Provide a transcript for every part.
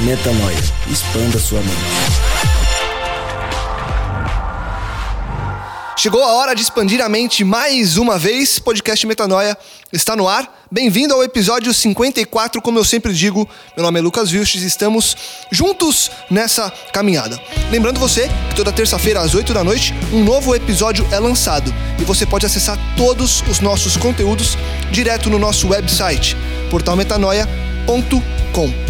Metanoia. Expanda sua mente. Chegou a hora de expandir a mente mais uma vez. Podcast Metanoia está no ar. Bem-vindo ao episódio 54. Como eu sempre digo, meu nome é Lucas Vilches e estamos juntos nessa caminhada. Lembrando você que toda terça-feira às 8 da noite, um novo episódio é lançado e você pode acessar todos os nossos conteúdos direto no nosso website, portalmetanoia.com.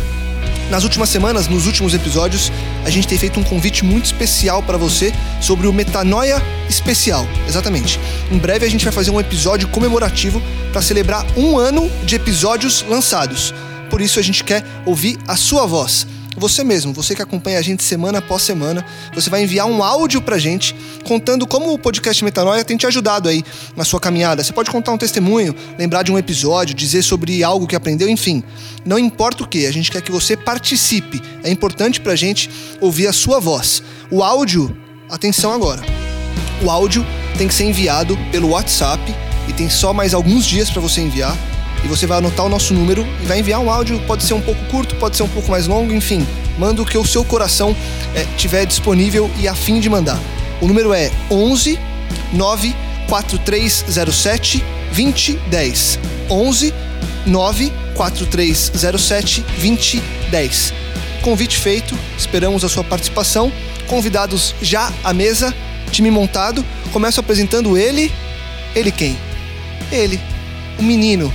Nas últimas semanas, nos últimos episódios, a gente tem feito um convite muito especial para você sobre o Metanoia Especial. Exatamente. Em breve a gente vai fazer um episódio comemorativo para celebrar um ano de episódios lançados. Por isso a gente quer ouvir a sua voz você mesmo, você que acompanha a gente semana após semana, você vai enviar um áudio pra gente contando como o podcast Metanoia tem te ajudado aí na sua caminhada. Você pode contar um testemunho, lembrar de um episódio, dizer sobre algo que aprendeu, enfim. Não importa o que, a gente quer que você participe. É importante pra gente ouvir a sua voz. O áudio, atenção agora. O áudio tem que ser enviado pelo WhatsApp e tem só mais alguns dias para você enviar e você vai anotar o nosso número e vai enviar um áudio. Pode ser um pouco curto, pode ser um pouco mais longo, enfim. Manda o que o seu coração é, tiver disponível e afim de mandar. O número é 11 94307 2010. 11 94307 2010. Convite feito, esperamos a sua participação. Convidados já à mesa, time montado. Começo apresentando ele. Ele quem? Ele, o menino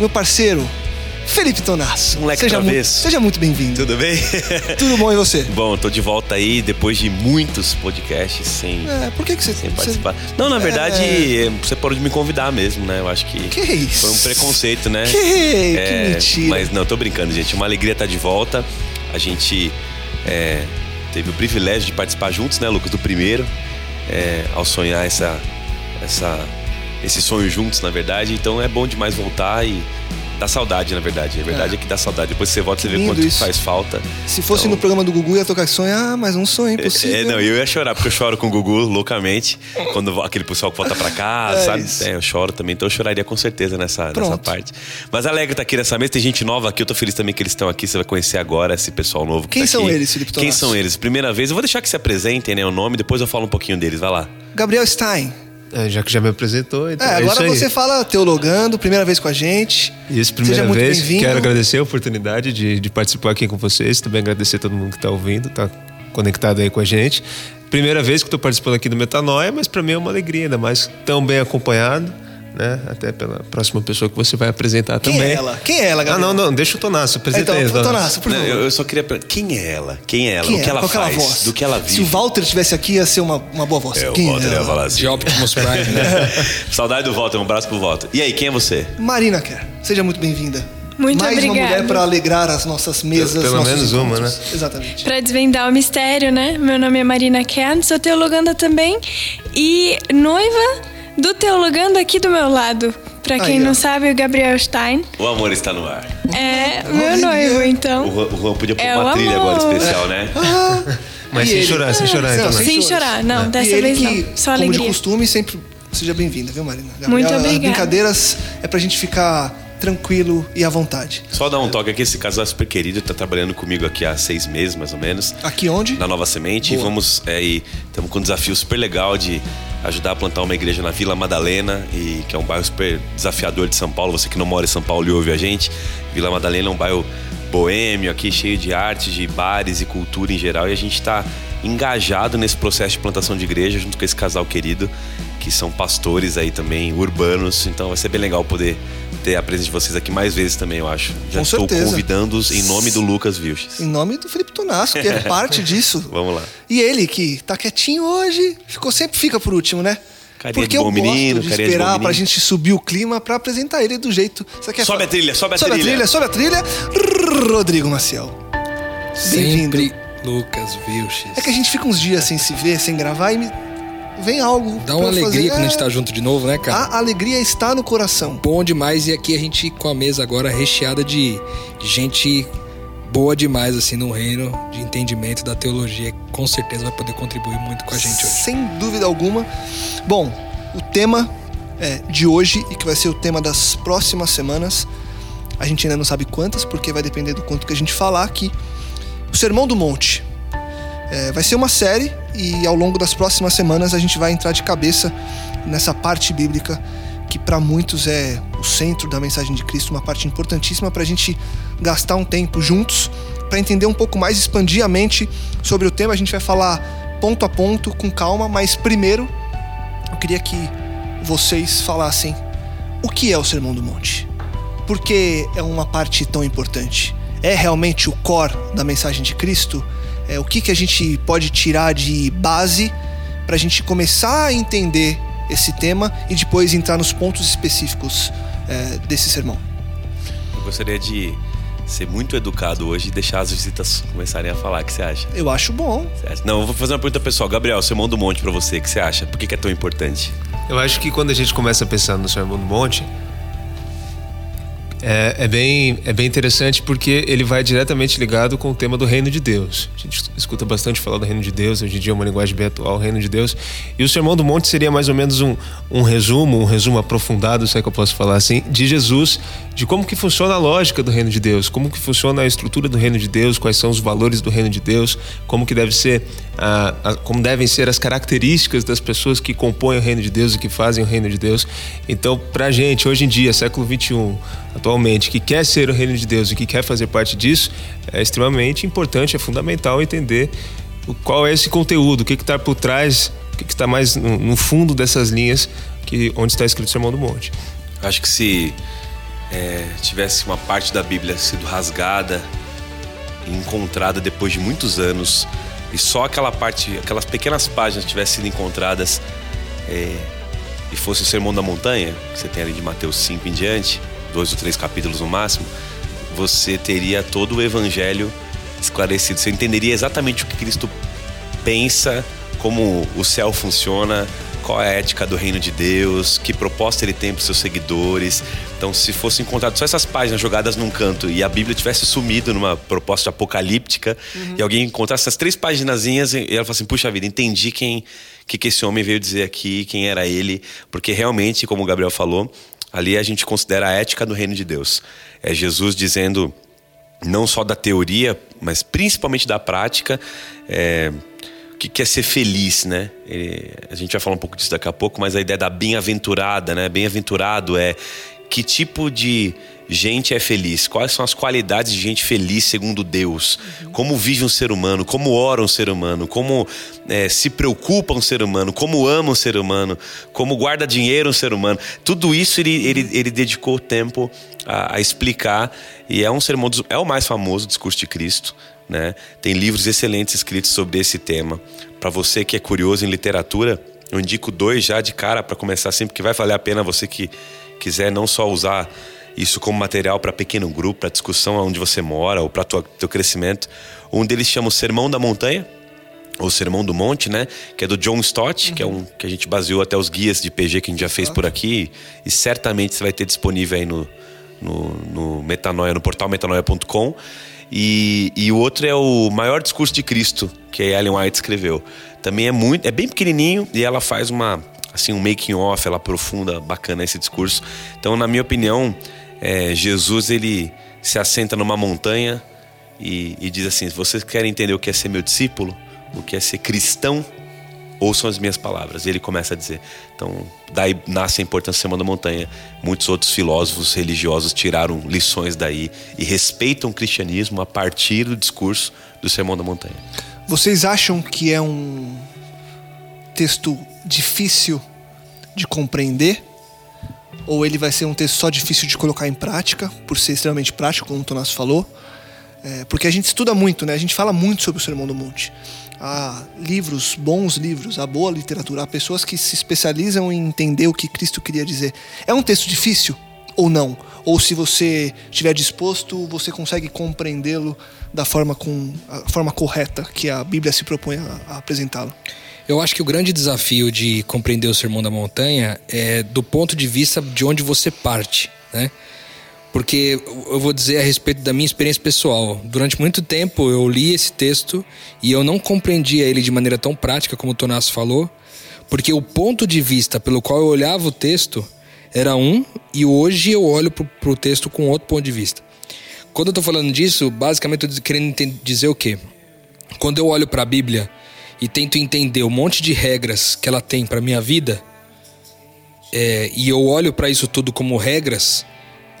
meu parceiro, Felipe Tonasso. Moleque seja, mu seja muito bem-vindo. Tudo bem? Tudo bom e você? Bom, tô de volta aí depois de muitos podcasts sem. É, por que, que você. Sem participar. Você... Não, na verdade, é... você parou de me convidar mesmo, né? Eu acho que. Que isso? Foi um preconceito, né? Que, é, que mentira. Mas não, tô brincando, gente. Uma alegria estar tá de volta. A gente é, teve o privilégio de participar juntos, né, Lucas, do primeiro. É, ao sonhar essa. essa esse sonho juntos, na verdade. Então é bom demais voltar e dá saudade, na verdade. A verdade é, é que dá saudade. Depois você volta, você vê quanto isso. faz falta. Se fosse então... no programa do Gugu, ia tocar sonho, ah, mas um sonho impossível. É, não, eu ia chorar, porque eu choro com o Gugu loucamente. Quando aquele pessoal que volta pra casa, é sabe? Isso. É, eu choro também, então eu choraria com certeza nessa, nessa parte. Mas alegre tá aqui nessa mesa, tem gente nova aqui, eu tô feliz também que eles estão aqui. Você vai conhecer agora esse pessoal novo. Que Quem tá são aqui. eles, Felipe Quem são eles? Primeira vez, eu vou deixar que se apresentem, né? O nome, depois eu falo um pouquinho deles. Vai lá. Gabriel Stein. É, já que já me apresentou. Então é, é agora é você fala teologando, primeira vez com a gente. Isso, primeira Seja vez. Quero agradecer a oportunidade de, de, participar aqui com vocês. Também agradecer a todo mundo que está ouvindo, está conectado aí com a gente. Primeira vez que estou participando aqui do Metanoia, mas para mim é uma alegria, ainda mais tão bem acompanhado né? Até pela próxima pessoa que você vai apresentar quem também. Quem é ela? Quem é ela, Gabriel? Ah, não, não, deixa o Tonasso apresentar. Então, Tonasso, por favor. Não, eu só queria perguntar, quem é ela? Quem é ela? Quem o que é? ela Qual faz? voz? Do que ela vive? Se o Walter estivesse aqui, ia ser uma, uma boa voz. É, quem o Walter é ia falar assim. De Optimus Prime, né? Saudade do Walter, um abraço pro Walter. E aí, quem é você? Marina Kerr, seja muito bem-vinda. Muito Mais obrigada. uma mulher para alegrar as nossas mesas. Pelo menos encontros. uma, né? Exatamente. Para desvendar o mistério, né? Meu nome é Marina Kern, sou teologanda também e noiva do teologando aqui do meu lado. Pra quem Aí, não sabe, o Gabriel Stein. O amor está no ar. É, meu noivo, então. O Juan podia pôr é uma trilha agora especial, né? Ah, Mas sem ele? chorar, sem chorar, então. Sem, sem chorar, não, é. dessa vez que, não. Só como alegria. de costume, sempre seja bem-vinda, viu, Marina? Gabriel, Muito obrigada. As brincadeiras é pra gente ficar tranquilo e à vontade. Só dar um toque aqui, esse casal é super querido, tá trabalhando comigo aqui há seis meses, mais ou menos. Aqui onde? Na Nova Semente. Boa. E vamos, é, estamos com um desafio super legal de ajudar a plantar uma igreja na Vila Madalena, e, que é um bairro super desafiador de São Paulo. Você que não mora em São Paulo e ouve a gente, Vila Madalena é um bairro boêmio aqui, cheio de arte, de bares e cultura em geral. E a gente está engajado nesse processo de plantação de igreja junto com esse casal querido, que são pastores aí também, urbanos. Então vai ser bem legal poder ter a presença de vocês aqui mais vezes também, eu acho. Já Com estou convidando-os em nome do Lucas Vilches. Em nome do Felipe Tonasco, que é parte disso. Vamos lá. E ele, que tá quietinho hoje, ficou sempre fica por último, né? Carinha Porque de bom eu menino, gosto de de esperar bom pra gente subir o clima pra apresentar ele do jeito. Você quer Sobe a trilha, sobe a sobe trilha. a trilha, sobe a trilha. Rodrigo Maciel. Bem-vindo. Sempre Lucas Vilches. É que a gente fica uns dias sem se ver, sem gravar e me vem algo. Dá uma alegria fazer. quando a gente É, tá junto de novo, né, cara? A alegria está no coração. Bom demais. E aqui a gente com a mesa agora recheada de gente boa demais, assim, no reino de entendimento da teologia. Com certeza vai poder contribuir muito com a gente hoje. Sem dúvida alguma. Bom, o tema é, de hoje e que vai ser o tema das próximas semanas, a gente ainda não sabe quantas, porque vai depender do quanto que a gente falar aqui. O Sermão do Monte. É, vai ser uma série e ao longo das próximas semanas a gente vai entrar de cabeça nessa parte bíblica que para muitos é o centro da mensagem de Cristo, uma parte importantíssima para a gente gastar um tempo juntos para entender um pouco mais, expandir a mente sobre o tema. A gente vai falar ponto a ponto, com calma, mas primeiro eu queria que vocês falassem o que é o Sermão do Monte. Por que é uma parte tão importante? É realmente o core da mensagem de Cristo? É, o que, que a gente pode tirar de base para a gente começar a entender esse tema e depois entrar nos pontos específicos é, desse sermão? Eu gostaria de ser muito educado hoje e deixar as visitas começarem a falar. O que você acha? Eu acho bom. Acha? Não, eu vou fazer uma pergunta pessoal. Gabriel, Sermão do Monte pra você, o que você acha? Por que, que é tão importante? Eu acho que quando a gente começa a pensar no Sermão do Monte, é, é bem, é bem interessante porque ele vai diretamente ligado com o tema do reino de Deus. A gente escuta bastante falar do reino de Deus, hoje em dia é uma linguagem bem atual, o reino de Deus. E o Sermão do Monte seria mais ou menos um, um resumo, um resumo aprofundado, se é que eu posso falar assim, de Jesus, de como que funciona a lógica do reino de Deus, como que funciona a estrutura do reino de Deus, quais são os valores do reino de Deus, como que deve ser, a, a, como devem ser as características das pessoas que compõem o reino de Deus e que fazem o reino de Deus. Então, pra gente, hoje em dia, século 21, atualmente, que quer ser o reino de Deus e que quer fazer parte disso, é extremamente importante, é fundamental entender qual é esse conteúdo, o que está por trás, o que está mais no, no fundo dessas linhas que onde está escrito o Sermão do Monte. Acho que se é, tivesse uma parte da Bíblia sido rasgada e encontrada depois de muitos anos e só aquela parte, aquelas pequenas páginas tivessem sido encontradas é, e fosse o Sermão da Montanha, que você tem ali de Mateus 5 em diante, dois ou três capítulos no máximo, você teria todo o Evangelho esclarecido. Você entenderia exatamente o que Cristo pensa, como o céu funciona, qual é a ética do reino de Deus, que proposta ele tem para os seus seguidores. Então, se fosse encontrado só essas páginas jogadas num canto e a Bíblia tivesse sumido numa proposta apocalíptica e alguém encontrasse essas três paginazinhas e ela fala assim: puxa vida, entendi quem que, que esse homem veio dizer aqui, quem era ele, porque realmente, como o Gabriel falou, ali a gente considera a ética do reino de Deus. É Jesus dizendo não só da teoria, mas principalmente da prática, é, o que quer ser feliz, né? Ele- a gente vai falar um pouco disso daqui a pouco, mas a ideia da bem-aventurada, né? Bem-aventurado é que tipo de gente é feliz? Quais são as qualidades de gente feliz segundo Deus? Como vive um ser humano? Como ora um ser humano? Como é, se preocupa um ser humano? Como ama um ser humano? Como guarda dinheiro um ser humano? Tudo isso ele, ele, ele dedicou tempo a, a explicar e é um sermão é o mais famoso discurso de Cristo, né? Tem livros excelentes escritos sobre esse tema. Para você que é curioso em literatura, eu indico dois já de cara para começar sempre que vai valer a pena você que quiser não só usar isso como material para pequeno grupo, para discussão onde você mora ou para teu crescimento. Um deles chama o Sermão da Montanha, ou Sermão do Monte, né? Que é do John Stott, que é um que a gente baseou até os guias de PG que a gente já fez por aqui. E certamente você vai ter disponível aí no, no, no Metanoia, no portal metanoia.com. E, e o outro é o Maior Discurso de Cristo, que a Ellen White escreveu. Também é muito, é bem pequenininho e ela faz uma assim um making off, ela aprofunda bacana esse discurso. Então, na minha opinião, é, Jesus ele se assenta numa montanha e, e diz assim: vocês querem entender o que é ser meu discípulo, o que é ser cristão, ouçam as minhas palavras. E ele começa a dizer. Então, daí nasce a importância do Sermão da Montanha. Muitos outros filósofos religiosos tiraram lições daí e respeitam o cristianismo a partir do discurso do Sermão da Montanha. Vocês acham que é um texto difícil de compreender? Ou ele vai ser um texto só difícil de colocar em prática, por ser extremamente prático, como o Tomás falou? É, porque a gente estuda muito, né? A gente fala muito sobre o Sermão do Monte. Há livros, bons livros, há boa literatura, há pessoas que se especializam em entender o que Cristo queria dizer. É um texto difícil ou não? Ou se você estiver disposto, você consegue compreendê-lo da forma, com, a forma correta que a Bíblia se propõe a, a apresentá-lo? Eu acho que o grande desafio de compreender o Sermão da Montanha é do ponto de vista de onde você parte, né? Porque eu vou dizer a respeito da minha experiência pessoal. Durante muito tempo eu li esse texto e eu não compreendia ele de maneira tão prática como o Tonás falou, porque o ponto de vista pelo qual eu olhava o texto era um e hoje eu olho para o texto com outro ponto de vista. Quando eu estou falando disso, basicamente eu estou querendo dizer o quê? Quando eu olho para a Bíblia e tento entender um monte de regras que ela tem para minha vida, é, e eu olho para isso tudo como regras,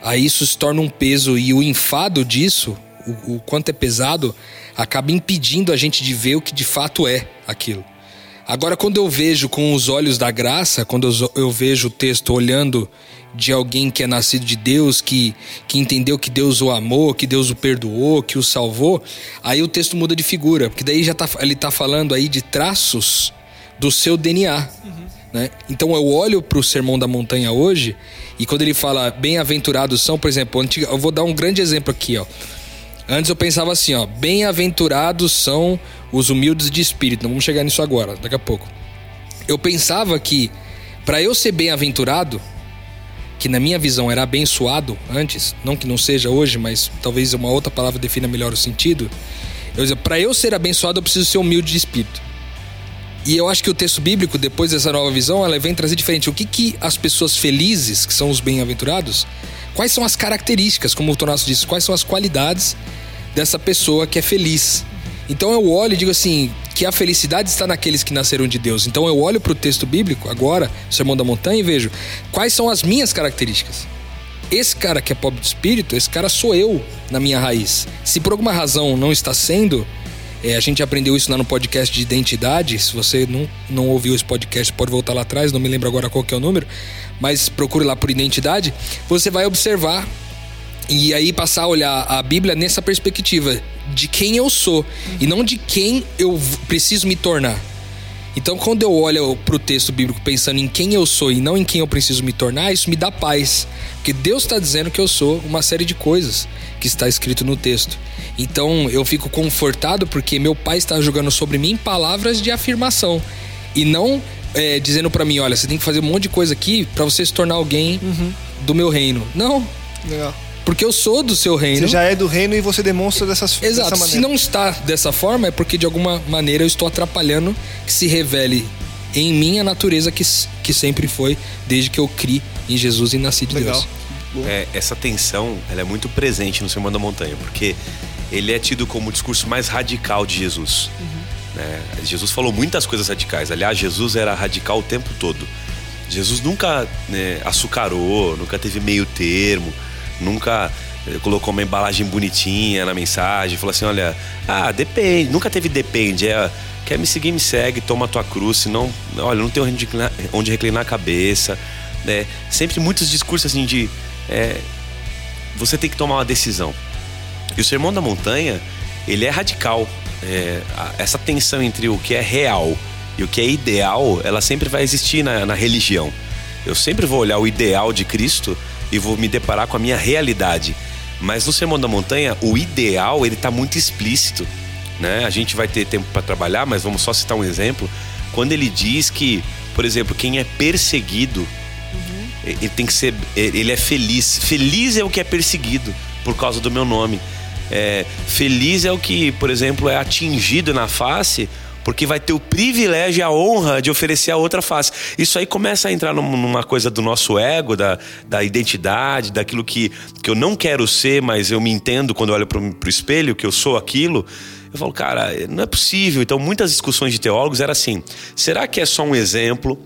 aí isso se torna um peso e o enfado disso, o, o quanto é pesado, acaba impedindo a gente de ver o que de fato é aquilo. Agora, quando eu vejo com os olhos da graça, quando eu, vejo o texto olhando de alguém que é nascido de Deus, que, que entendeu que Deus o amou, que Deus o perdoou, que o salvou, aí o texto muda de figura, porque daí já tá, ele está falando aí de traços do seu DNA. Uhum. Né? Então eu olho para o Sermão da Montanha hoje e quando ele fala bem-aventurados são, por exemplo, eu vou dar um grande exemplo aqui, ó. Antes eu pensava assim, ó, bem-aventurados são os humildes de espírito. Não vamos chegar nisso agora, daqui a pouco. Eu pensava que para eu ser bem-aventurado, que na minha visão era abençoado antes, não que não seja hoje, mas talvez uma outra palavra defina melhor o sentido. Eu para eu ser abençoado, eu preciso ser humilde de espírito. E eu acho que o texto bíblico, depois dessa nova visão, ela vem trazer diferente. O que, que as pessoas felizes, que são os bem-aventurados, quais são as características, como o Tonasso disse, quais são as qualidades dessa pessoa que é feliz. Então eu olho e digo assim, que a felicidade está naqueles que nasceram de Deus. Então eu olho para o texto bíblico agora, o Sermão da Montanha, e vejo quais são as minhas características. Esse cara que é pobre de espírito, esse cara sou eu na minha raiz. Se por alguma razão não está sendo, é, a gente aprendeu isso lá no podcast de identidade. Se você não, não ouviu esse podcast, pode voltar lá atrás, não me lembro agora qual é o número, mas procure lá por identidade. Você vai observar e aí passar a olhar a Bíblia nessa perspectiva de quem eu sou e não de quem eu preciso me tornar. Então, quando eu olho para o texto bíblico pensando em quem eu sou e não em quem eu preciso me tornar, isso me dá paz. Porque Deus está dizendo que eu sou uma série de coisas que está escrito no texto. Então, eu fico confortado porque meu pai está jogando sobre mim palavras de afirmação e não é, dizendo para mim: olha, você tem que fazer um monte de coisa aqui para você se tornar alguém uhum. do meu reino. Não. Legal. Porque eu sou do seu reino. Você já é do reino e você demonstra dessas, Exato. dessa maneira. Se não está dessa forma, é porque de alguma maneira eu estou atrapalhando que se revele em mim a natureza que, que sempre foi, desde que eu criei em Jesus e nasci de Legal. Deus. É, essa tensão ela é muito presente no Sermão da Montanha, porque ele é tido como o discurso mais radical de Jesus. Uhum. Né? Jesus falou muitas coisas radicais. Aliás, Jesus era radical o tempo todo. Jesus nunca né, açucarou, nunca teve meio termo nunca eh, colocou uma embalagem bonitinha na mensagem, falou assim: olha, ah, depende, nunca teve depende, é. Quer me seguir, me segue, toma tua cruz, senão, olha, não tem onde reclinar, onde reclinar a cabeça. Né? Sempre muitos discursos assim de. É, você tem que tomar uma decisão. E o Sermão da Montanha, ele é radical. É, essa tensão entre o que é real e o que é ideal, ela sempre vai existir na, na religião. Eu sempre vou olhar o ideal de Cristo e vou me deparar com a minha realidade. Mas no Sermão da Montanha, o ideal ele está muito explícito. Né? A gente vai ter tempo para trabalhar, mas vamos só citar um exemplo. Quando ele diz que, por exemplo, quem é perseguido, uhum. ele tem que ser, ele é feliz. Feliz é o que é perseguido por causa do meu nome. É, feliz é o que, por exemplo, é atingido na face porque vai ter o privilégio e a honra de oferecer a outra face. Isso aí começa a entrar numa coisa do nosso ego, da, da identidade, daquilo que, que eu não quero ser, mas eu me entendo quando olho para o espelho que eu sou aquilo. Eu falo, cara, não é possível. Então, muitas discussões de teólogos era assim: será que é só um exemplo?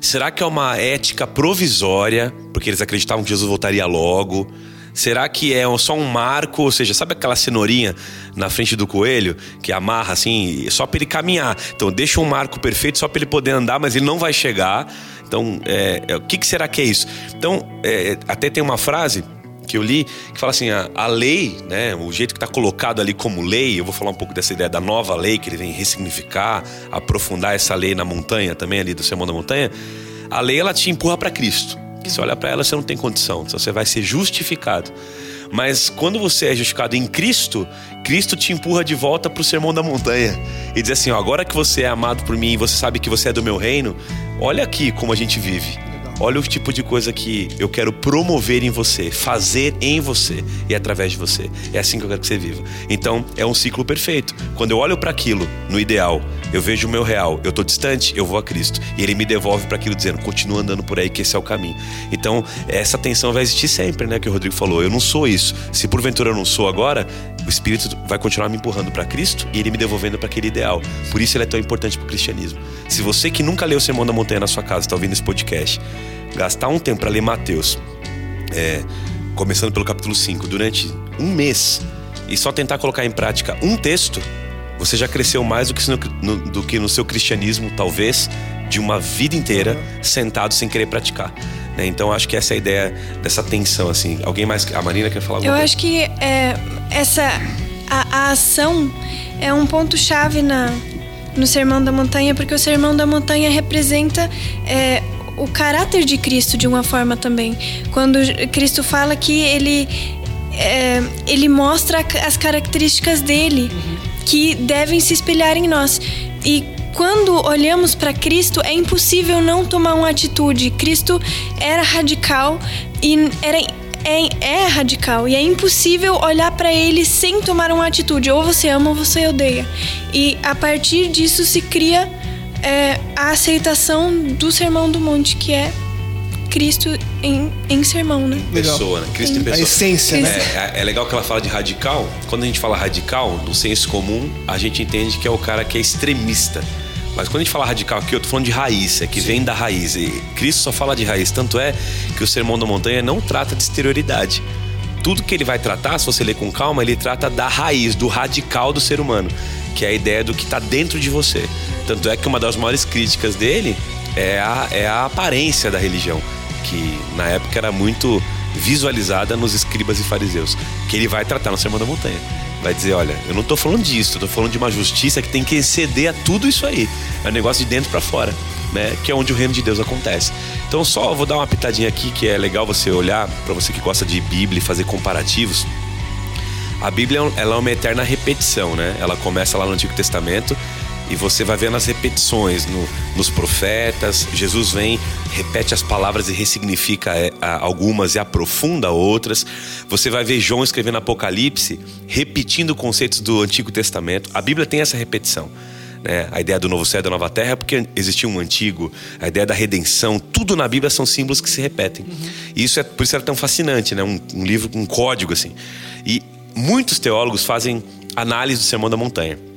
Será que é uma ética provisória? Porque eles acreditavam que Jesus voltaria logo. Será que é só um marco? Ou seja, sabe aquela cenourinha na frente do coelho que amarra assim, só para ele caminhar? Então, deixa um marco perfeito só para ele poder andar, mas ele não vai chegar. Então, é, é, o que, que, será que é isso? Então, é, até tem uma frase que eu li que fala assim: a, a lei, né, o jeito que está colocado ali como lei, eu vou falar um pouco dessa ideia da nova lei, que ele vem ressignificar, aprofundar essa lei na montanha também, ali do Sermão da Montanha. A lei, ela te empurra para Cristo se olha para ela você não tem condição, então você vai ser justificado. Mas quando você é justificado em Cristo, Cristo te empurra de volta para o sermão da montanha e diz assim: ó, agora que você é amado por mim e você sabe que você é do meu reino, olha aqui como a gente vive. Olha o tipo de coisa que eu quero promover em você, fazer em você e através de você. É assim que eu quero que você viva. Então, é um ciclo perfeito. Quando eu olho para aquilo, no ideal, eu vejo o meu real, eu tô distante, eu vou a Cristo. E ele me devolve para aquilo dizendo: continua andando por aí, que esse é o caminho. Então, essa tensão vai existir sempre, né? Que o Rodrigo falou. Eu não sou isso. Se porventura eu não sou agora, o Espírito vai continuar me empurrando para Cristo e ele me devolvendo para aquele ideal. Por isso ele é tão importante para o cristianismo. Se você que nunca leu o Sermão da Montanha na sua casa, está ouvindo esse podcast, gastar um tempo para ler Mateus, é, começando pelo capítulo 5, durante um mês, e só tentar colocar em prática um texto, você já cresceu mais do que no, no, do que no seu cristianismo, talvez, de uma vida inteira sentado sem querer praticar. Né? Então acho que essa é a ideia dessa tensão. Assim. Alguém mais. A Marina quer falar Eu acho que é, essa a, a ação é um ponto chave na no Sermão da Montanha, porque o Sermão da Montanha representa é, o caráter de Cristo de uma forma também. Quando Cristo fala que ele, é, ele mostra as características dele que devem se espelhar em nós. E quando olhamos para Cristo, é impossível não tomar uma atitude. Cristo era radical e era é, é radical e é impossível olhar para ele sem tomar uma atitude. Ou você ama ou você odeia. E a partir disso se cria é, a aceitação do Sermão do Monte, que é Cristo em, em sermão, né? Pessoa, né? Cristo em, em pessoa. A essência, né? É, é, legal que ela fala de radical. Quando a gente fala radical, no senso comum, a gente entende que é o cara que é extremista. Mas quando a gente fala radical aqui, eu tô falando de raiz, é que Sim. vem da raiz. E Cristo só fala de raiz. Tanto é que o Sermão da Montanha não trata de exterioridade. Tudo que ele vai tratar, se você ler com calma, ele trata da raiz, do radical do ser humano que é a ideia do que está dentro de você. Tanto é que uma das maiores críticas dele é a, é a aparência da religião, que na época era muito visualizada nos escribas e fariseus, que ele vai tratar no Sermão da Montanha. Vai dizer, olha, eu não estou falando disso, tô falando de uma justiça que tem que exceder a tudo isso aí. É um negócio de dentro para fora, né? Que é onde o reino de Deus acontece. Então só vou dar uma pitadinha aqui que é legal você olhar, para você que gosta de Bíblia e fazer comparativos. A Bíblia ela é uma eterna repetição, né? Ela começa lá no Antigo Testamento e você vai vendo as repetições no, nos profetas. Jesus vem, repete as palavras e ressignifica é, algumas e aprofunda outras. Você vai ver João escrevendo Apocalipse, repetindo conceitos do Antigo Testamento. A Bíblia tem essa repetição. Né? A ideia do novo céu e da nova terra é porque existia um antigo, a ideia da redenção, tudo na Bíblia são símbolos que se repetem. Uhum. E isso é por isso é tão fascinante, né? Um, um livro com um código assim. E muitos teólogos fazem análise do Sermão da Montanha.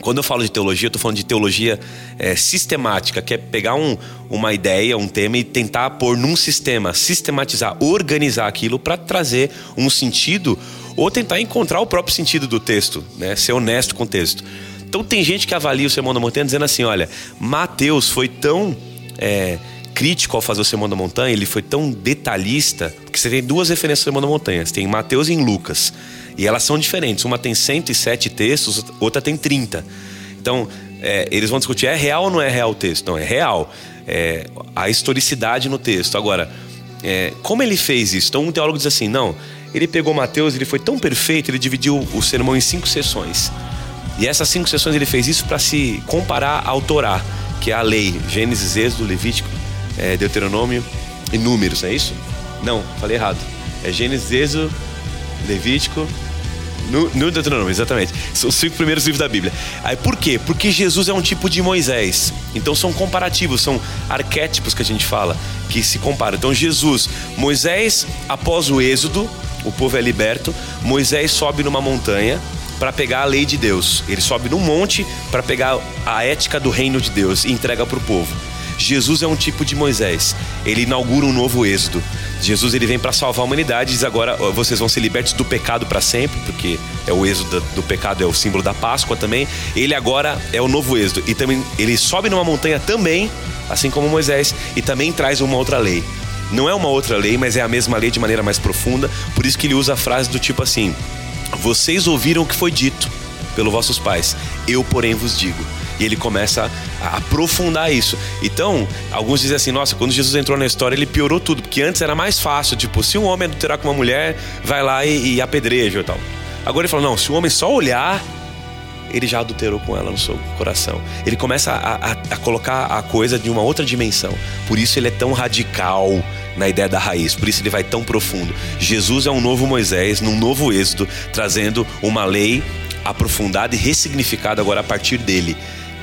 Quando eu falo de teologia, eu estou falando de teologia é, sistemática, que é pegar um, uma ideia, um tema e tentar pôr num sistema, sistematizar, organizar aquilo para trazer um sentido ou tentar encontrar o próprio sentido do texto, né? ser honesto com o texto. Então tem gente que avalia o Sermão da Montanha dizendo assim: olha, Mateus foi tão é, crítico ao fazer o Sermão da Montanha, ele foi tão detalhista, porque você tem duas referências do Sermão da Montanha, você tem Mateus e Lucas. E elas são diferentes. Uma tem 107 textos, outra tem 30. Então, é, eles vão discutir: é real ou não é real o texto? Não, é real. É, a historicidade no texto. Agora, é, como ele fez isso? Então, um teólogo diz assim: não, ele pegou Mateus, ele foi tão perfeito, ele dividiu o sermão em cinco sessões. E essas cinco sessões ele fez isso para se comparar ao Torá, que é a lei, Gênesis, Êxodo, Levítico, é, Deuteronômio e Números, é isso? Não, falei errado. É Gênesis, Êxodo, Levítico, no, no Deuteronômio, exatamente. São os cinco primeiros livros da Bíblia. Aí por quê? Porque Jesus é um tipo de Moisés. Então são comparativos, são arquétipos que a gente fala, que se comparam. Então Jesus, Moisés, após o Êxodo, o povo é liberto, Moisés sobe numa montanha para pegar a lei de Deus. Ele sobe num monte para pegar a ética do reino de Deus e entrega para o povo. Jesus é um tipo de Moisés. Ele inaugura um novo êxodo. Jesus ele vem para salvar a humanidade diz agora vocês vão ser libertos do pecado para sempre, porque é o êxodo do pecado é o símbolo da Páscoa também. Ele agora é o novo êxodo e também ele sobe numa montanha também, assim como Moisés, e também traz uma outra lei. Não é uma outra lei, mas é a mesma lei de maneira mais profunda. Por isso que ele usa a frase do tipo assim: Vocês ouviram o que foi dito pelos vossos pais, eu, porém, vos digo. E ele começa a aprofundar isso. Então, alguns dizem assim: nossa, quando Jesus entrou na história, ele piorou tudo, porque antes era mais fácil. Tipo, se um homem adulterar com uma mulher, vai lá e, e apedreja e tal. Agora ele fala: não, se o homem só olhar, ele já adulterou com ela no seu coração. Ele começa a, a, a, colocar a coisa de uma outra dimensão. Por isso ele é tão radical na ideia da raiz, por isso ele vai tão profundo. Jesus é um novo Moisés, num novo êxodo, trazendo uma lei aprofundada e ressignificada agora a partir dele.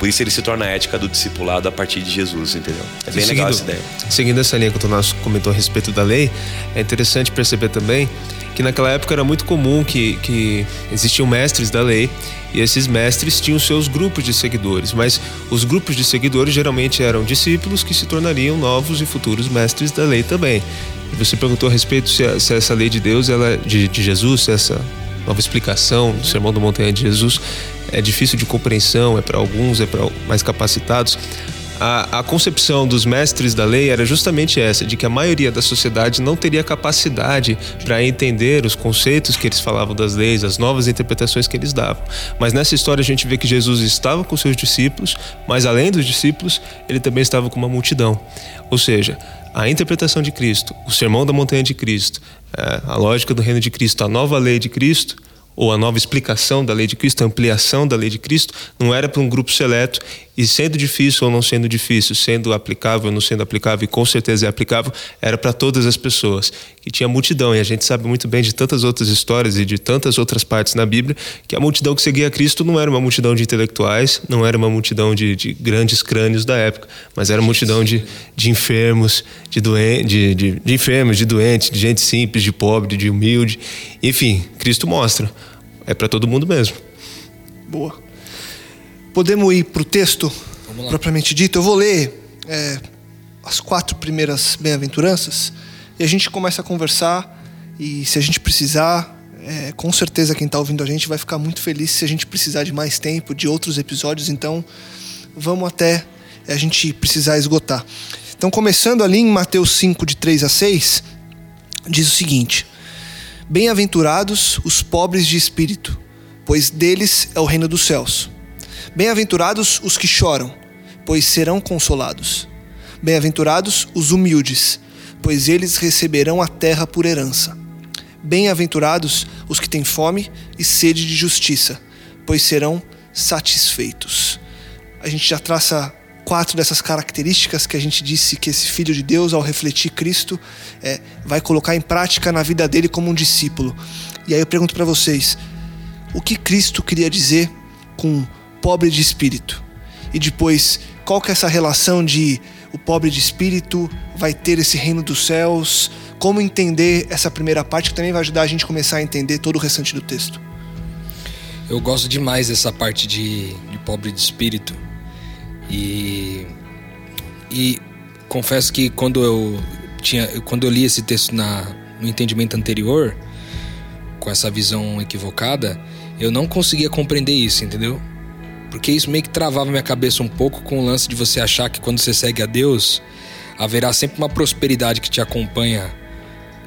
Por isso ele se torna a ética do discipulado a partir de Jesus, entendeu? É bem seguindo, legal essa ideia. Seguindo essa linha que o Tonasso comentou a respeito da lei, é interessante perceber também que naquela época era muito comum que, que existiam mestres da lei e esses mestres tinham seus grupos de seguidores, mas os grupos de seguidores geralmente eram discípulos que se tornariam novos e futuros mestres da lei também. Você perguntou a respeito se, se essa lei de Deus, ela de, de Jesus, se essa nova explicação do Sermão da Montanha de Jesus. É difícil de compreensão, é para alguns, é para mais capacitados a, a concepção dos mestres da lei era justamente essa, de que a maioria da sociedade não teria capacidade para entender os conceitos que eles falavam das leis, as novas interpretações que eles davam. Mas nessa história a gente vê que Jesus estava com seus discípulos, mas além dos discípulos, ele também estava com uma multidão. Ou seja, a interpretação de Cristo, o sermão da montanha de Cristo, é, a lógica do reino de Cristo, a nova lei de Cristo, ou a nova explicação da lei de Cristo, a ampliação da lei de Cristo, não era para um grupo seleto e sendo difícil ou não sendo difícil, sendo aplicável ou não sendo aplicável, e com certeza é aplicável, era para todas as pessoas. Que tinha multidão, e a gente sabe muito bem de tantas outras histórias e de tantas outras partes na Bíblia, que a multidão que seguia Cristo não era uma multidão de intelectuais, não era uma multidão de, de grandes crânios da época, mas era uma multidão de, de enfermos, de, doen de, de, de enfermos, de doentes, de gente simples, de pobre, de humilde. Enfim, Cristo mostra. É para todo mundo mesmo. Boa. Podemos ir para o texto propriamente dito. Eu vou ler é, as quatro primeiras bem-aventuranças e a gente começa a conversar. E se a gente precisar, é, com certeza quem está ouvindo a gente vai ficar muito feliz se a gente precisar de mais tempo, de outros episódios. Então, vamos até a gente precisar esgotar. Então, começando ali em Mateus 5, de 3 a 6, diz o seguinte: Bem-aventurados os pobres de espírito, pois deles é o reino dos céus. Bem-aventurados os que choram, pois serão consolados. Bem-aventurados os humildes, pois eles receberão a terra por herança. Bem-aventurados os que têm fome e sede de justiça, pois serão satisfeitos. A gente já traça quatro dessas características que a gente disse que esse filho de Deus, ao refletir Cristo, é, vai colocar em prática na vida dele como um discípulo. E aí eu pergunto para vocês: o que Cristo queria dizer com pobre de espírito. E depois, qual que é essa relação de o pobre de espírito vai ter esse reino dos céus? Como entender essa primeira parte que também vai ajudar a gente a começar a entender todo o restante do texto? Eu gosto demais dessa parte de, de pobre de espírito. E, e confesso que quando eu tinha quando eu li esse texto na, no entendimento anterior, com essa visão equivocada, eu não conseguia compreender isso, entendeu? Porque isso meio que travava minha cabeça um pouco com o lance de você achar que quando você segue a Deus, haverá sempre uma prosperidade que te acompanha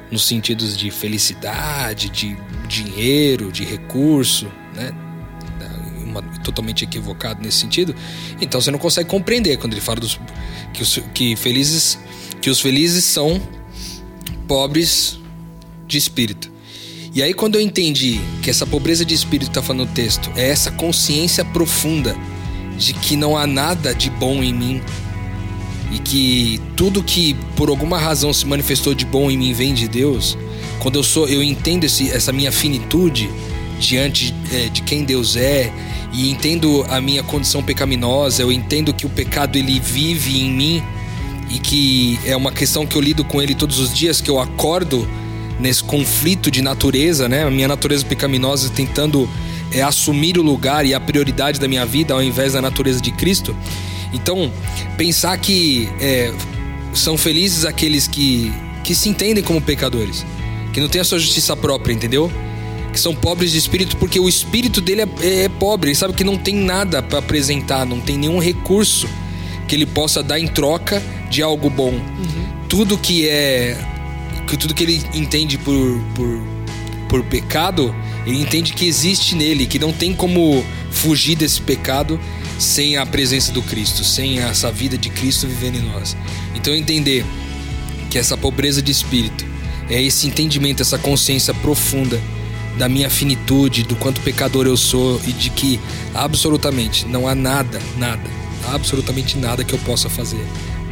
nos sentidos de felicidade, de dinheiro, de recurso, né? Uma, totalmente equivocado nesse sentido. Então você não consegue compreender quando ele fala dos, que, os, que felizes que os felizes são pobres de espírito. E aí, quando eu entendi que essa pobreza de espírito está falando no texto é essa consciência profunda de que não há nada de bom em mim e que tudo que por alguma razão se manifestou de bom em mim vem de Deus, quando eu sou, eu entendo esse, essa minha finitude diante é, de quem Deus é e entendo a minha condição pecaminosa, eu entendo que o pecado ele vive em mim e que é uma questão que eu lido com ele todos os dias, que eu acordo nesse conflito de natureza, né? A minha natureza pecaminosa tentando é, assumir o lugar e a prioridade da minha vida ao invés da natureza de Cristo. Então, pensar que é, são felizes aqueles que, que se entendem como pecadores, que não têm a sua justiça própria, entendeu? Que são pobres de espírito porque o espírito dele é, é pobre, ele sabe que não tem nada para apresentar, não tem nenhum recurso que ele possa dar em troca de algo bom. Uhum. Tudo que é. Que tudo que ele entende por, por, por pecado, ele entende que existe nele, que não tem como fugir desse pecado sem a presença do Cristo, sem essa vida de Cristo vivendo em nós. Então entender que essa pobreza de espírito é esse entendimento, essa consciência profunda da minha finitude, do quanto pecador eu sou e de que absolutamente não há nada, nada, absolutamente nada que eu possa fazer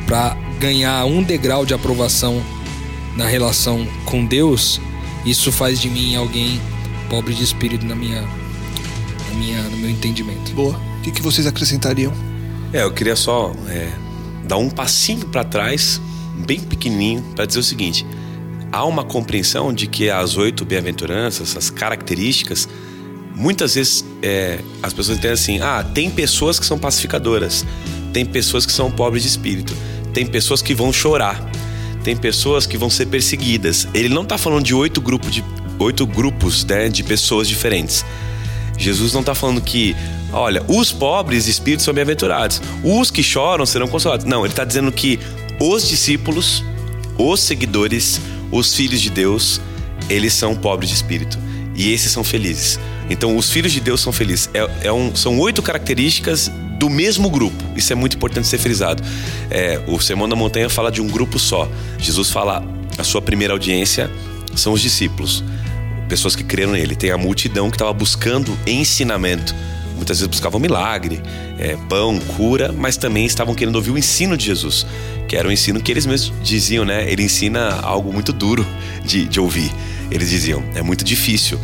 para ganhar um degrau de aprovação na relação com Deus, isso faz de mim alguém pobre de espírito na minha, na minha no meu entendimento. Boa. O que, que vocês acrescentariam? É, eu queria só é, dar um passinho para trás, bem pequenininho, para dizer o seguinte: há uma compreensão de que as oito bem-aventuranças, as características, muitas vezes é, as pessoas entendem assim: ah, tem pessoas que são pacificadoras, tem pessoas que são pobres de espírito, tem pessoas que vão chorar, tem pessoas que vão ser perseguidas. Ele não está falando de oito grupos de oito grupos né, de pessoas diferentes. Jesus não está falando que, olha, os pobres de espírito são bem-aventurados, os que choram serão consolados. Não, ele está dizendo que os discípulos, os seguidores, os filhos de Deus, eles são pobres de espírito e esses são felizes. Então, os filhos de Deus são felizes. É, é um, são oito características do mesmo grupo. Isso é muito importante ser frisado. É, o Sermão da Montanha fala de um grupo só. Jesus fala a sua primeira audiência são os discípulos pessoas que creram nele. Tem a multidão que estava buscando ensinamento. Muitas vezes buscavam milagre, é, pão, cura, mas também estavam querendo ouvir o ensino de Jesus, que era o ensino que eles mesmos diziam, né? Ele ensina algo muito duro de, de ouvir. Eles diziam, é muito difícil.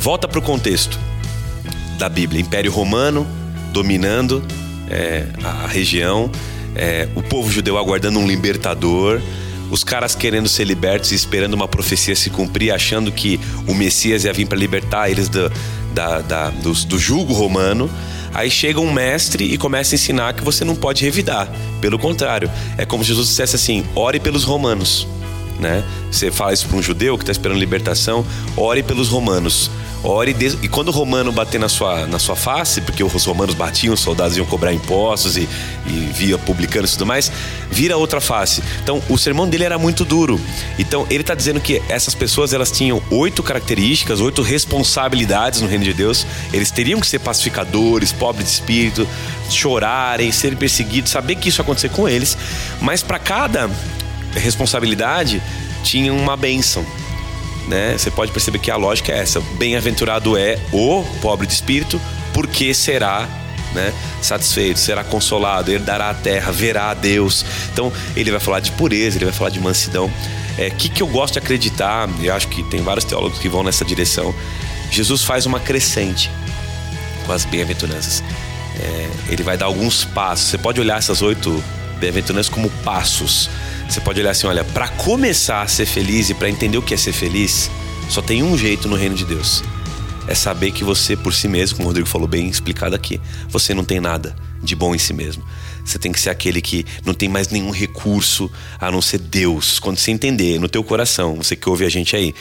Volta para o contexto da Bíblia: Império Romano dominando é, a região, é, o povo judeu aguardando um libertador os caras querendo ser libertos e esperando uma profecia se cumprir, achando que o Messias ia vir para libertar eles do, da, da, do, do jugo romano. Aí chega um mestre e começa a ensinar que você não pode revidar. Pelo contrário, é como se Jesus dissesse assim: ore pelos romanos. Né? Você fala isso para um judeu que está esperando libertação, ore pelos romanos. Ore de... e quando o romano bater na sua, na sua face, porque os romanos batiam, os soldados iam cobrar impostos e, e via publicando e tudo mais, vira outra face. Então o sermão dele era muito duro. Então ele está dizendo que essas pessoas elas tinham oito características, oito responsabilidades no reino de Deus. Eles teriam que ser pacificadores, pobres de espírito, chorarem, serem perseguidos, saber que isso acontecer com eles. Mas para cada responsabilidade tinha uma bênção né? Você pode perceber que a lógica é essa: bem-aventurado é o pobre de espírito, porque será né, satisfeito, será consolado, herdará a terra, verá a Deus. Então, ele vai falar de pureza, ele vai falar de mansidão. O é, que, que eu gosto de acreditar, eu acho que tem vários teólogos que vão nessa direção. Jesus faz uma crescente com as bem-aventuranças. É, ele vai dar alguns passos. Você pode olhar essas oito bem-aventuranças como passos você pode olhar assim, olha, para começar a ser feliz e para entender o que é ser feliz, só tem um jeito no reino de Deus. É saber que você por si mesmo, como o Rodrigo falou bem explicado aqui, você não tem nada de bom em si mesmo. Você tem que ser aquele que não tem mais nenhum recurso a não ser Deus. Quando você entender no teu coração, você que ouve a gente aí,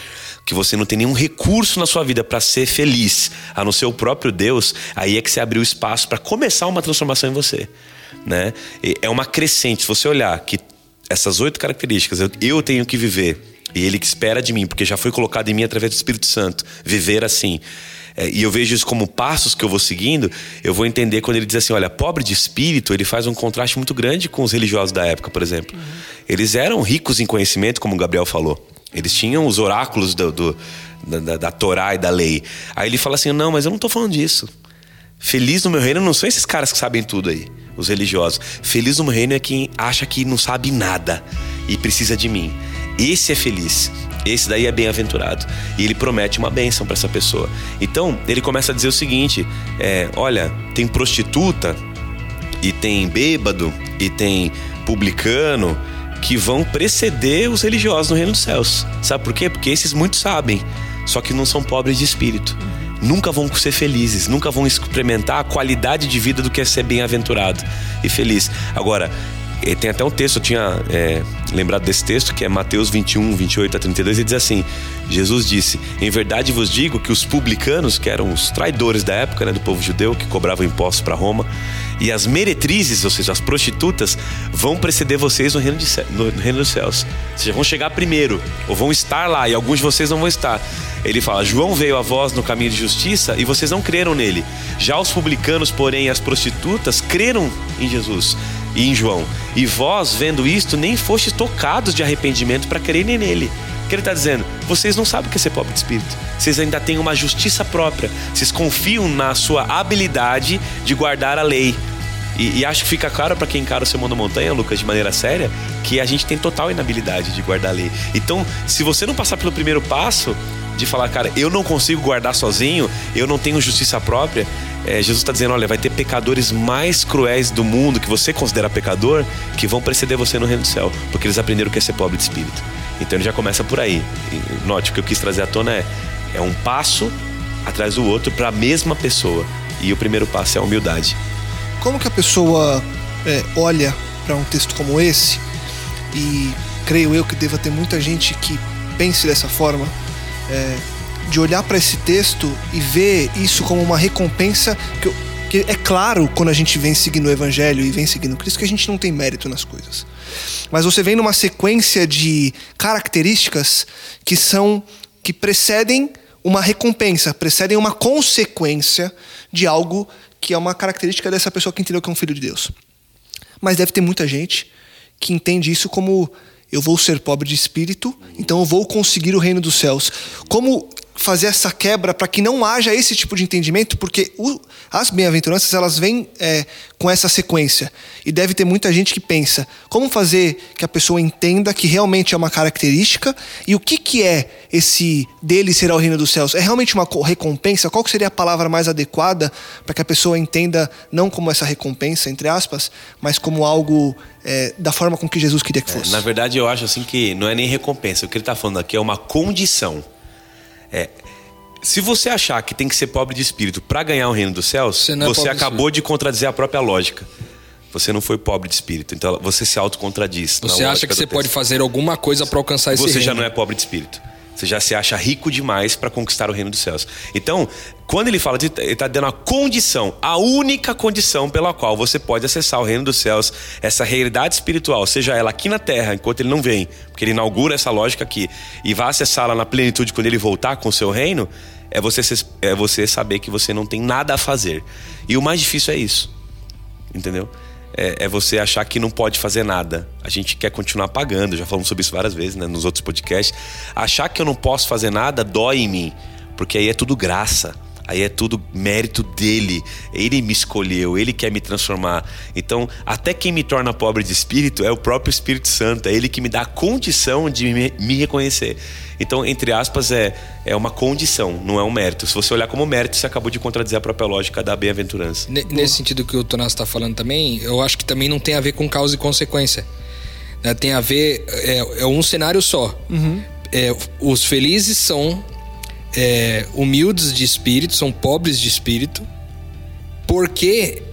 que você não tem nenhum recurso na sua vida para ser feliz, a não ser o próprio Deus, aí é que você abriu espaço para começar uma transformação em você, né? É uma crescente. Se você olhar que essas oito características eu, eu tenho que viver e ele que espera de mim, porque já foi colocado em mim através do Espírito Santo, viver assim. É, e eu vejo isso como passos que eu vou seguindo, eu vou entender quando ele diz assim: olha, pobre de espírito, ele faz um contraste muito grande com os religiosos da época, por exemplo. Uhum. Eles eram ricos em conhecimento, como o Gabriel falou. Eles tinham os oráculos do, do da, da, da Torá e da lei. Aí ele fala assim: não, mas eu não estou falando disso. Feliz no meu reino não são esses caras que sabem tudo aí os religiosos. Feliz no reino é quem acha que não sabe nada e precisa de mim. Esse é feliz. Esse daí é bem-aventurado. E ele promete uma bênção para essa pessoa. Então, ele começa a dizer o seguinte: é, olha, tem prostituta, e tem bêbado, e tem publicano, que vão preceder os religiosos no reino dos céus. Sabe por quê? Porque esses muitos sabem, só que não são pobres de espírito. Nunca vão ser felizes, nunca vão experimentar a qualidade de vida do que é ser bem-aventurado e feliz. Agora, eh, tem até um texto, eu tinha é, lembrado desse texto, que é Mateus 21, 28 a 32, e diz assim: Jesus disse: Em verdade vos digo que os publicanos, que eram os traidores da época né, do povo judeu, que cobravam impostos para Roma, e as meretrizes, ou seja, as prostitutas, vão preceder vocês no reino, de, no reino dos céus. Ou seja, vão chegar primeiro, ou vão estar lá, e alguns de vocês não vão estar. Ele fala: João veio a vós no caminho de justiça e vocês não creram nele. Já os publicanos, porém, as prostitutas creram em Jesus e em João. E vós, vendo isto, nem fostes tocados de arrependimento para crerem nele. Que ele está dizendo? Vocês não sabem o que é ser pobre de espírito. Vocês ainda têm uma justiça própria. Vocês confiam na sua habilidade de guardar a lei. E, e acho que fica claro para quem encara o Sermão da Montanha, Lucas, de maneira séria, que a gente tem total inabilidade de guardar a lei. Então, se você não passar pelo primeiro passo, de falar, cara, eu não consigo guardar sozinho, eu não tenho justiça própria. É, Jesus está dizendo: olha, vai ter pecadores mais cruéis do mundo que você considera pecador que vão preceder você no reino do céu, porque eles aprenderam o que é ser pobre de espírito. Então ele já começa por aí. E, note, o que eu quis trazer à tona é, é um passo atrás do outro para a mesma pessoa. E o primeiro passo é a humildade. Como que a pessoa é, olha para um texto como esse e creio eu que deva ter muita gente que pense dessa forma é, de olhar para esse texto e ver isso como uma recompensa que, eu, que é claro quando a gente vem seguindo o Evangelho e vem seguindo Cristo que a gente não tem mérito nas coisas. Mas você vem numa sequência de características que são que precedem uma recompensa, precedem uma consequência de algo que é uma característica dessa pessoa que entendeu que é um filho de Deus. Mas deve ter muita gente que entende isso como eu vou ser pobre de espírito, então eu vou conseguir o reino dos céus. Como fazer essa quebra para que não haja esse tipo de entendimento, porque o, as bem-aventuranças elas vêm é, com essa sequência. E deve ter muita gente que pensa como fazer que a pessoa entenda que realmente é uma característica e o que, que é esse dele será o reino dos céus? É realmente uma recompensa? Qual seria a palavra mais adequada para que a pessoa entenda não como essa recompensa entre aspas mas como algo é, da forma com que Jesus queria que é, fosse? é, na verdade eu acho assim que não é nem recompensa. O que ele está falando aqui é uma condição é, se você achar que tem que ser pobre de espírito para ganhar o reino dos céus, você, é você acabou de, de contradizer a própria lógica. Você não foi pobre de espírito, então você se autocontradis. Você acha que você texto. pode fazer alguma coisa para alcançar esse você reino? Você já não é pobre de espírito. Você já se acha rico demais para conquistar o reino dos céus. Então, quando ele fala, de, ele está dando a condição, a única condição pela qual você pode acessar o reino dos céus, essa realidade espiritual, seja ela aqui na terra, enquanto ele não vem, porque ele inaugura essa lógica aqui, e vai acessá-la na plenitude quando ele voltar com o seu reino, é você, é você saber que você não tem nada a fazer. E o mais difícil é isso. Entendeu? É, é, você achar que não pode fazer nada. A gente quer continuar pagando, já falamos sobre isso várias vezes né, nos outros podcasts. Achar que eu não posso fazer nada dói em mim, porque aí é tudo graça. Aí é tudo mérito dele. Ele me escolheu, ele quer me transformar. Então, até quem me torna pobre de espírito é o próprio Espírito Santo. É ele que me dá a condição de me, me reconhecer. Então, entre aspas, é, é uma condição, não é um mérito. Se você olhar como mérito, você acabou de contradizer a própria lógica da bem-aventurança. Nesse sentido que o Tonás está falando também, eu acho que também não tem a ver com causa e consequência. Né? Tem a ver. É, é um cenário só. Uhum. É, os felizes são é, humildes de espírito, são pobres de espírito, porque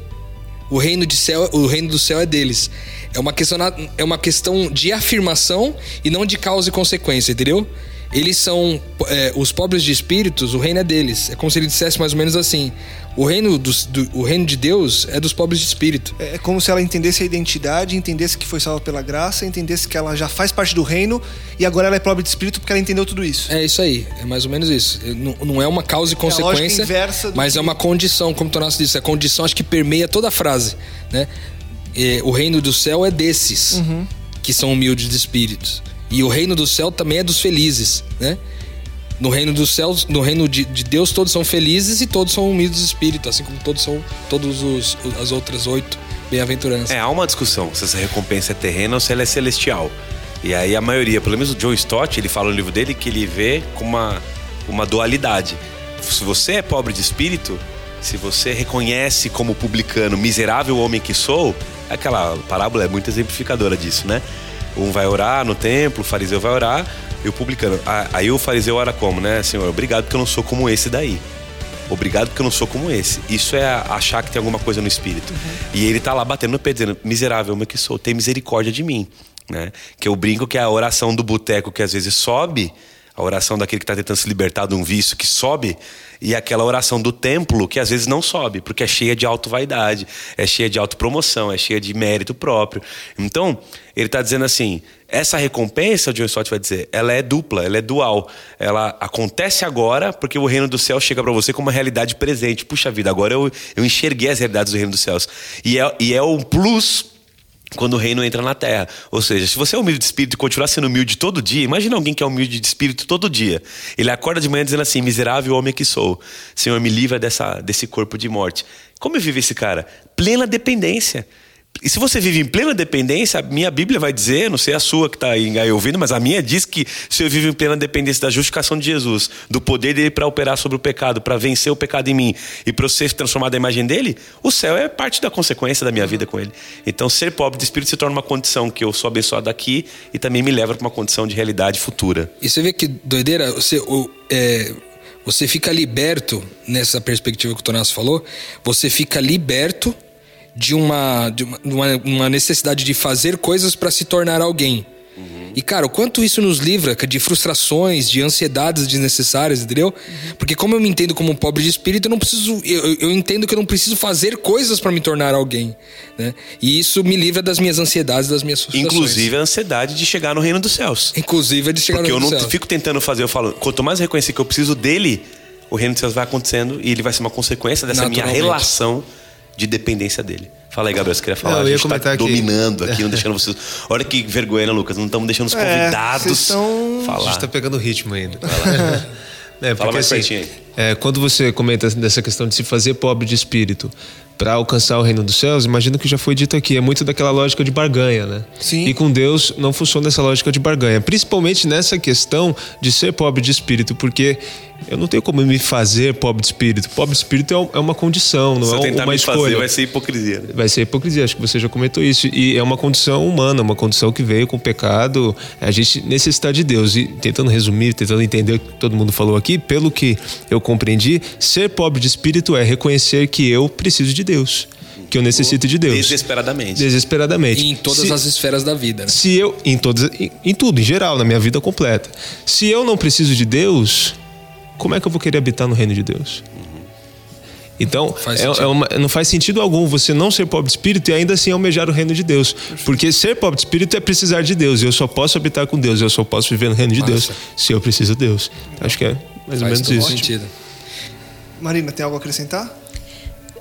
o reino, de céu, o reino do céu é deles. É uma, questão, é uma questão de afirmação e não de causa e consequência, entendeu? Eles são é, os pobres de espíritos, o reino é deles. É como se ele dissesse mais ou menos assim: o reino, dos, do, o reino de Deus é dos pobres de espírito. É, é como se ela entendesse a identidade, entendesse que foi salva pela graça, entendesse que ela já faz parte do reino e agora ela é pobre de espírito porque ela entendeu tudo isso. É isso aí, é mais ou menos isso. Não, não é uma causa e consequência, é mas que... é uma condição, como o Tonasso disse. A condição acho que permeia toda a frase. Né? É, o reino do céu é desses uhum. que são humildes de espíritos. E o reino do céu também é dos felizes, né? No reino dos céus, no reino de, de Deus, todos são felizes e todos são humildes de espírito, assim como todos são todos os, as outras oito bem-aventuranças. É, há uma discussão se essa recompensa é terrena ou se ela é celestial. E aí a maioria, pelo menos o Joe Stott, ele fala no livro dele que ele vê com uma, uma dualidade. Se você é pobre de espírito, se você reconhece como publicano, miserável homem que sou, aquela parábola é muito exemplificadora disso, né? Um vai orar no templo, o fariseu vai orar, e o publicano. Aí o fariseu ora como, né? Senhor, obrigado porque eu não sou como esse daí. Obrigado porque eu não sou como esse. Isso é achar que tem alguma coisa no espírito. Uhum. E ele tá lá batendo no pé dizendo: Miserável homem que sou, tem misericórdia de mim. Né? Que eu brinco que é a oração do boteco que às vezes sobe a oração daquele que está tentando se libertar de um vício que sobe, e aquela oração do templo que às vezes não sobe, porque é cheia de auto-vaidade, é cheia de autopromoção, é cheia de mérito próprio. Então, ele está dizendo assim: essa recompensa, o John Stott vai dizer, ela é dupla, ela é dual. Ela acontece agora porque o reino dos céus chega para você como uma realidade presente. Puxa vida, agora eu, eu enxerguei as realidades do reino dos céus. E é, e é um plus quando o reino entra na terra. Ou seja, se você é humilde de espírito e continuar sendo humilde todo dia, imagina alguém que é humilde de espírito todo dia. Ele acorda de manhã dizendo assim: miserável homem que sou, Senhor, me livra dessa, desse corpo de morte. Como vive esse cara? Plena dependência. E se você vive em plena dependência, a minha Bíblia vai dizer, não sei a sua que está aí ouvindo, mas a minha diz que se eu vivo em plena dependência da justificação de Jesus, do poder dele para operar sobre o pecado, para vencer o pecado em mim e para eu ser transformado à imagem dele, o céu é parte da consequência da minha vida com ele. Então, ser pobre de espírito se torna uma condição que eu sou abençoado aqui e também me leva para uma condição de realidade futura. E você vê que doideira, você, o, é, você fica liberto nessa perspectiva que o Tonasso falou, você fica liberto de uma, de uma, uma necessidade de fazer coisas para se tornar alguém. Uhum. E, cara, o quanto isso nos livra de frustrações, de ansiedades desnecessárias, entendeu? Uhum. Porque como eu me entendo como um pobre de espírito, eu não preciso. Eu, eu entendo que eu não preciso fazer coisas para me tornar alguém. Né? E isso me livra das minhas ansiedades, das minhas frustrações. Inclusive a ansiedade de chegar no reino dos céus. Inclusive a de chegar Porque no reino dos céus. Porque eu não fico tentando fazer, eu falo, quanto mais reconhecer que eu preciso dele, o reino dos céus vai acontecendo e ele vai ser uma consequência dessa minha relação de dependência dele. Fala aí, Gabriel, você queria falar? Não, eu ia a gente tá dominando aqui, não deixando vocês. Olha que vergonha, né, Lucas? Não estamos deixando os é, convidados é, estão... falar. A gente tá pegando o ritmo ainda. é, porque, Fala mais assim, aí. É, quando você comenta dessa questão de se fazer pobre de espírito, para alcançar o reino dos céus, imagino que já foi dito aqui, é muito daquela lógica de barganha, né? Sim. E com Deus não funciona essa lógica de barganha, principalmente nessa questão de ser pobre de espírito, porque eu não tenho como me fazer pobre de espírito. Pobre de espírito é, é uma condição, não Se é uma escolha. Fazer, vai ser hipocrisia. Né? Vai ser hipocrisia, acho que você já comentou isso. E é uma condição humana, uma condição que veio com o pecado. A gente necessita de Deus. E tentando resumir, tentando entender o que todo mundo falou aqui, pelo que eu compreendi, ser pobre de espírito é reconhecer que eu preciso de Deus que eu necessito de Deus. Desesperadamente. Desesperadamente. E em todas se, as esferas da vida. Né? Se eu em todas em, em tudo, em geral, na minha vida completa. Se eu não preciso de Deus, como é que eu vou querer habitar no reino de Deus? Então, faz é, é uma, não faz sentido algum você não ser pobre de espírito e ainda assim almejar o reino de Deus. Porque ser pobre de espírito é precisar de Deus. Eu só posso habitar com Deus, eu só posso viver no reino de Nossa. Deus se eu preciso de Deus. Acho que é mais faz ou menos isso. Sentido. Marina, tem algo a acrescentar?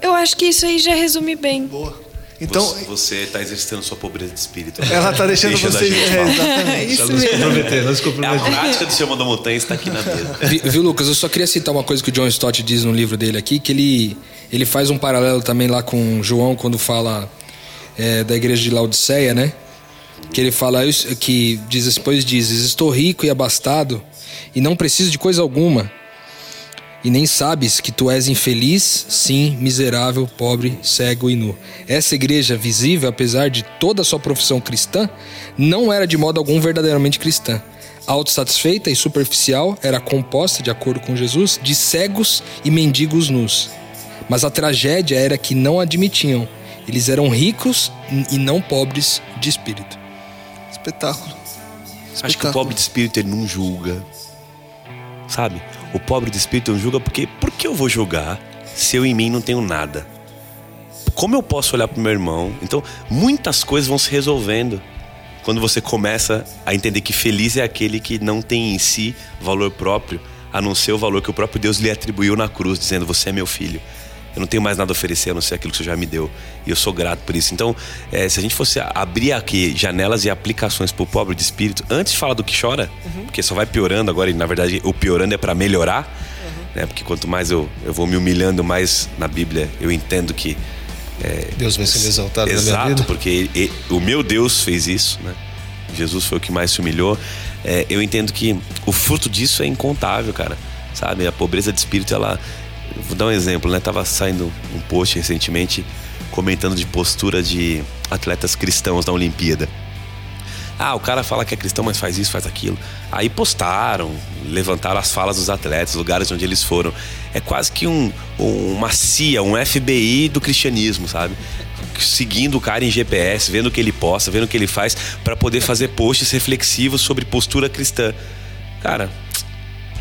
Eu acho que isso aí já resume bem. Boa. Então, você está exercitando sua pobreza de espírito. Ela está deixando Deixa você. É, exatamente. Isso nos comprometer, nos comprometer. A prática do Sermão da Montanha está aqui na mesa. Viu, Lucas? Eu só queria citar uma coisa que o John Stott diz no livro dele aqui, que ele, ele faz um paralelo também lá com João quando fala é, da igreja de Laodiceia, né? Que ele fala que diz depois diz: Estou rico e abastado e não preciso de coisa alguma e nem sabes que tu és infeliz, sim, miserável, pobre, cego e nu. Essa igreja visível, apesar de toda a sua profissão cristã, não era de modo algum verdadeiramente cristã. Autossatisfeita e superficial, era composta, de acordo com Jesus, de cegos e mendigos nus. Mas a tragédia era que não admitiam. Eles eram ricos e não pobres de espírito. Espetáculo. Espetáculo. Acho que o pobre de espírito ele não julga. Sabe? O pobre de espírito não julga porque por que eu vou julgar se eu em mim não tenho nada? Como eu posso olhar para o meu irmão? Então, muitas coisas vão se resolvendo quando você começa a entender que feliz é aquele que não tem em si valor próprio, a não ser o valor que o próprio Deus lhe atribuiu na cruz, dizendo: Você é meu filho. Eu não tenho mais nada a oferecer a não ser aquilo que o Senhor já me deu. E eu sou grato por isso. Então, é, se a gente fosse abrir aqui janelas e aplicações para o pobre de espírito, antes de falar do que chora, uhum. porque só vai piorando agora, e na verdade o piorando é para melhorar, uhum. né? porque quanto mais eu, eu vou me humilhando, mais na Bíblia eu entendo que. É, Deus vai ser exaltado exato, na minha vida. porque ele, ele, o meu Deus fez isso, né? Jesus foi o que mais se humilhou. É, eu entendo que o fruto disso é incontável, cara. Sabe? A pobreza de espírito, ela Vou dar um exemplo, né? Tava saindo um post recentemente comentando de postura de atletas cristãos na Olimpíada. Ah, o cara fala que é cristão, mas faz isso, faz aquilo. Aí postaram, levantaram as falas dos atletas, lugares onde eles foram. É quase que um, uma CIA, um FBI do cristianismo, sabe? Seguindo o cara em GPS, vendo o que ele posta, vendo o que ele faz, para poder fazer posts reflexivos sobre postura cristã. Cara,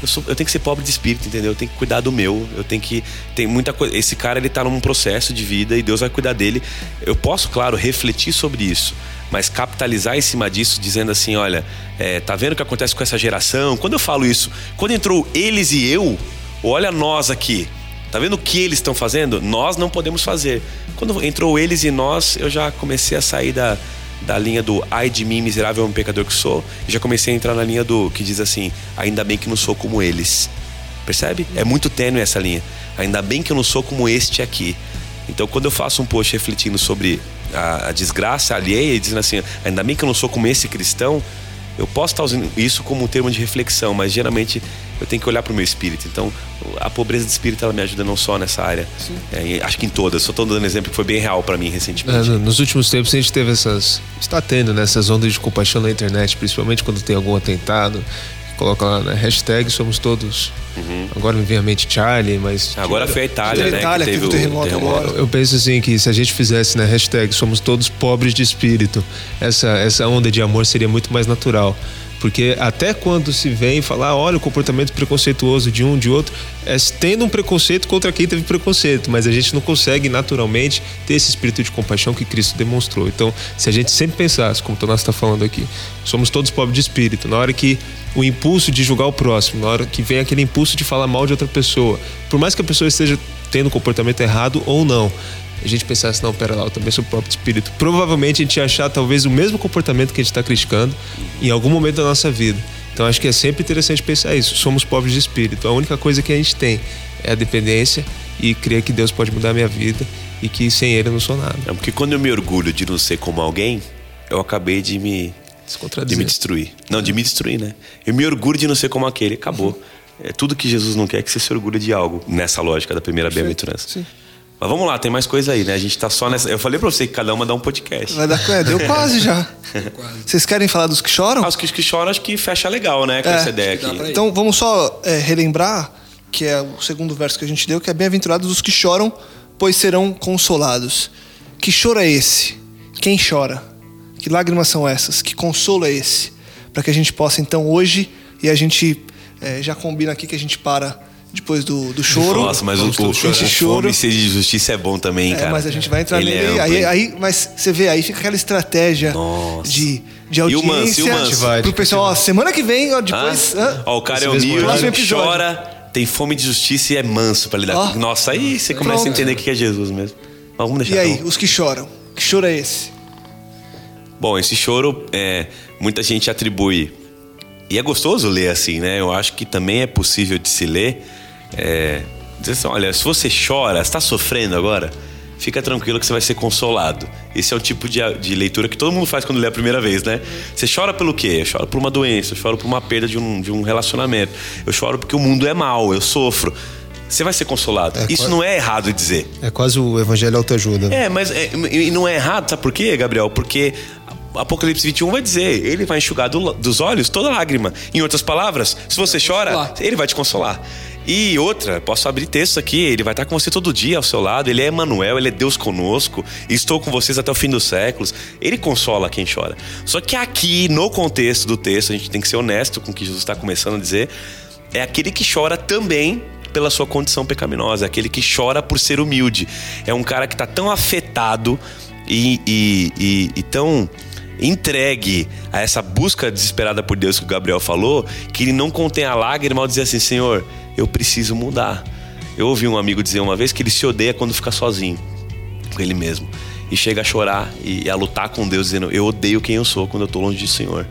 eu, sou, eu tenho que ser pobre de espírito, entendeu? Eu tenho que cuidar do meu. Eu tenho que. Tem muita coisa. Esse cara, ele tá num processo de vida e Deus vai cuidar dele. Eu posso, claro, refletir sobre isso, mas capitalizar em cima disso, dizendo assim: olha, é, tá vendo o que acontece com essa geração? Quando eu falo isso, quando entrou eles e eu, olha nós aqui. Tá vendo o que eles estão fazendo? Nós não podemos fazer. Quando entrou eles e nós, eu já comecei a sair da, da linha do ai de mim, miserável pecador que sou, e já comecei a entrar na linha do que diz assim: ainda bem que não sou como eles. Percebe? É muito tênue essa linha. Ainda bem que eu não sou como este aqui. Então, quando eu faço um post refletindo sobre a, a desgraça alheia e dizendo assim: ainda bem que eu não sou como esse cristão, eu posso estar usando isso como um termo de reflexão, mas geralmente eu tenho que olhar para o meu espírito. Então, a pobreza de espírito ela me ajuda não só nessa área, é, acho que em todas. Só estou dando exemplo que foi bem real para mim recentemente. É, nos últimos tempos a gente teve essas, está tendo nessas né, ondas de compaixão na internet, principalmente quando tem algum atentado. Coloca lá, né? Hashtag somos todos. Uhum. Agora me vem a mente Charlie, mas. Agora foi a Itália, né? Itália, que teve, o terremoto, terremoto agora. Eu penso assim que se a gente fizesse, né, hashtag somos todos pobres de espírito, essa, essa onda de amor seria muito mais natural. Porque até quando se vem falar, olha o comportamento preconceituoso de um, de outro, é tendo um preconceito contra quem teve preconceito, mas a gente não consegue naturalmente ter esse espírito de compaixão que Cristo demonstrou. Então, se a gente sempre pensasse, como o Tonás está falando aqui, somos todos pobres de espírito, na hora que o impulso de julgar o próximo, na hora que vem aquele impulso de falar mal de outra pessoa, por mais que a pessoa esteja tendo um comportamento errado ou não, a gente pensasse, não, pera lá, eu também sou o próprio espírito. Provavelmente a gente ia achar talvez o mesmo comportamento que a gente está criticando em algum momento da nossa vida. Então acho que é sempre interessante pensar isso. Somos pobres de espírito. A única coisa que a gente tem é a dependência e crer que Deus pode mudar a minha vida e que sem Ele eu não sou nada. É porque quando eu me orgulho de não ser como alguém, eu acabei de me de me destruir. Não, de me destruir, né? Eu me orgulho de não ser como aquele, acabou. Uhum. É tudo que Jesus não quer é que você se orgulhe de algo, nessa lógica da primeira bem-aventurança. Sim. Mas vamos lá, tem mais coisa aí, né? A gente tá só nessa. Eu falei pra você que cada uma dá um podcast. Vai dar é, deu quase já. Vocês querem falar dos que choram? Ah, os que, que choram acho que fecha legal, né? Com é, essa ideia aqui. Então vamos só é, relembrar, que é o segundo verso que a gente deu, que é bem-aventurados os que choram, pois serão consolados. Que choro é esse? Quem chora? Que lágrimas são essas? Que consolo é esse? Para que a gente possa, então, hoje, e a gente é, já combina aqui que a gente para depois do, do choro. Nossa, mas o, o, o, choro. fome e de justiça é bom também, é, cara. Mas a gente vai entrar Ele nele. É aí, aí, mas você vê, aí fica aquela estratégia Nossa. de, de audiência. E o Manso, e o Manso? Pro pessoal, ó, semana que vem, ó, depois. Ah? Ó, o cara é humilde, chora, tem fome de justiça e é manso para lidar. Oh. Nossa, aí você começa Pronto. a entender o que é Jesus mesmo. Mas vamos deixar. E aí, os que choram? Que choro é esse? Bom, esse choro, é, muita gente atribui. E é gostoso ler assim, né? Eu acho que também é possível de se ler é, dizer assim, olha, se você chora, está sofrendo agora, fica tranquilo que você vai ser consolado. Esse é o tipo de, de, leitura que todo mundo faz quando lê a primeira vez, né? Você chora pelo quê? Eu choro por uma doença, eu choro por uma perda de um, de um relacionamento, eu choro porque o mundo é mau, eu sofro. Você vai ser consolado. É, Isso quase, não é errado dizer. É quase o evangelho autoajuda. Né? É, mas é, e não é errado, sabe por quê, Gabriel? Porque Apocalipse 21 vai dizer: Ele vai enxugar do, dos olhos toda lágrima. Em outras palavras, se você chora, Ele vai te consolar. E outra, posso abrir texto aqui, ele vai estar com você todo dia ao seu lado, ele é Emmanuel, ele é Deus conosco, estou com vocês até o fim dos séculos. Ele consola quem chora. Só que aqui, no contexto do texto, a gente tem que ser honesto com o que Jesus está começando a dizer, é aquele que chora também pela sua condição pecaminosa, é aquele que chora por ser humilde. É um cara que está tão afetado e, e, e, e tão entregue a essa busca desesperada por Deus que o Gabriel falou, que ele não contém a lágrima ao dizer assim, Senhor, eu preciso mudar. Eu ouvi um amigo dizer uma vez que ele se odeia quando fica sozinho com ele mesmo. E chega a chorar e a lutar com Deus, dizendo: Eu odeio quem eu sou quando eu estou longe do Senhor.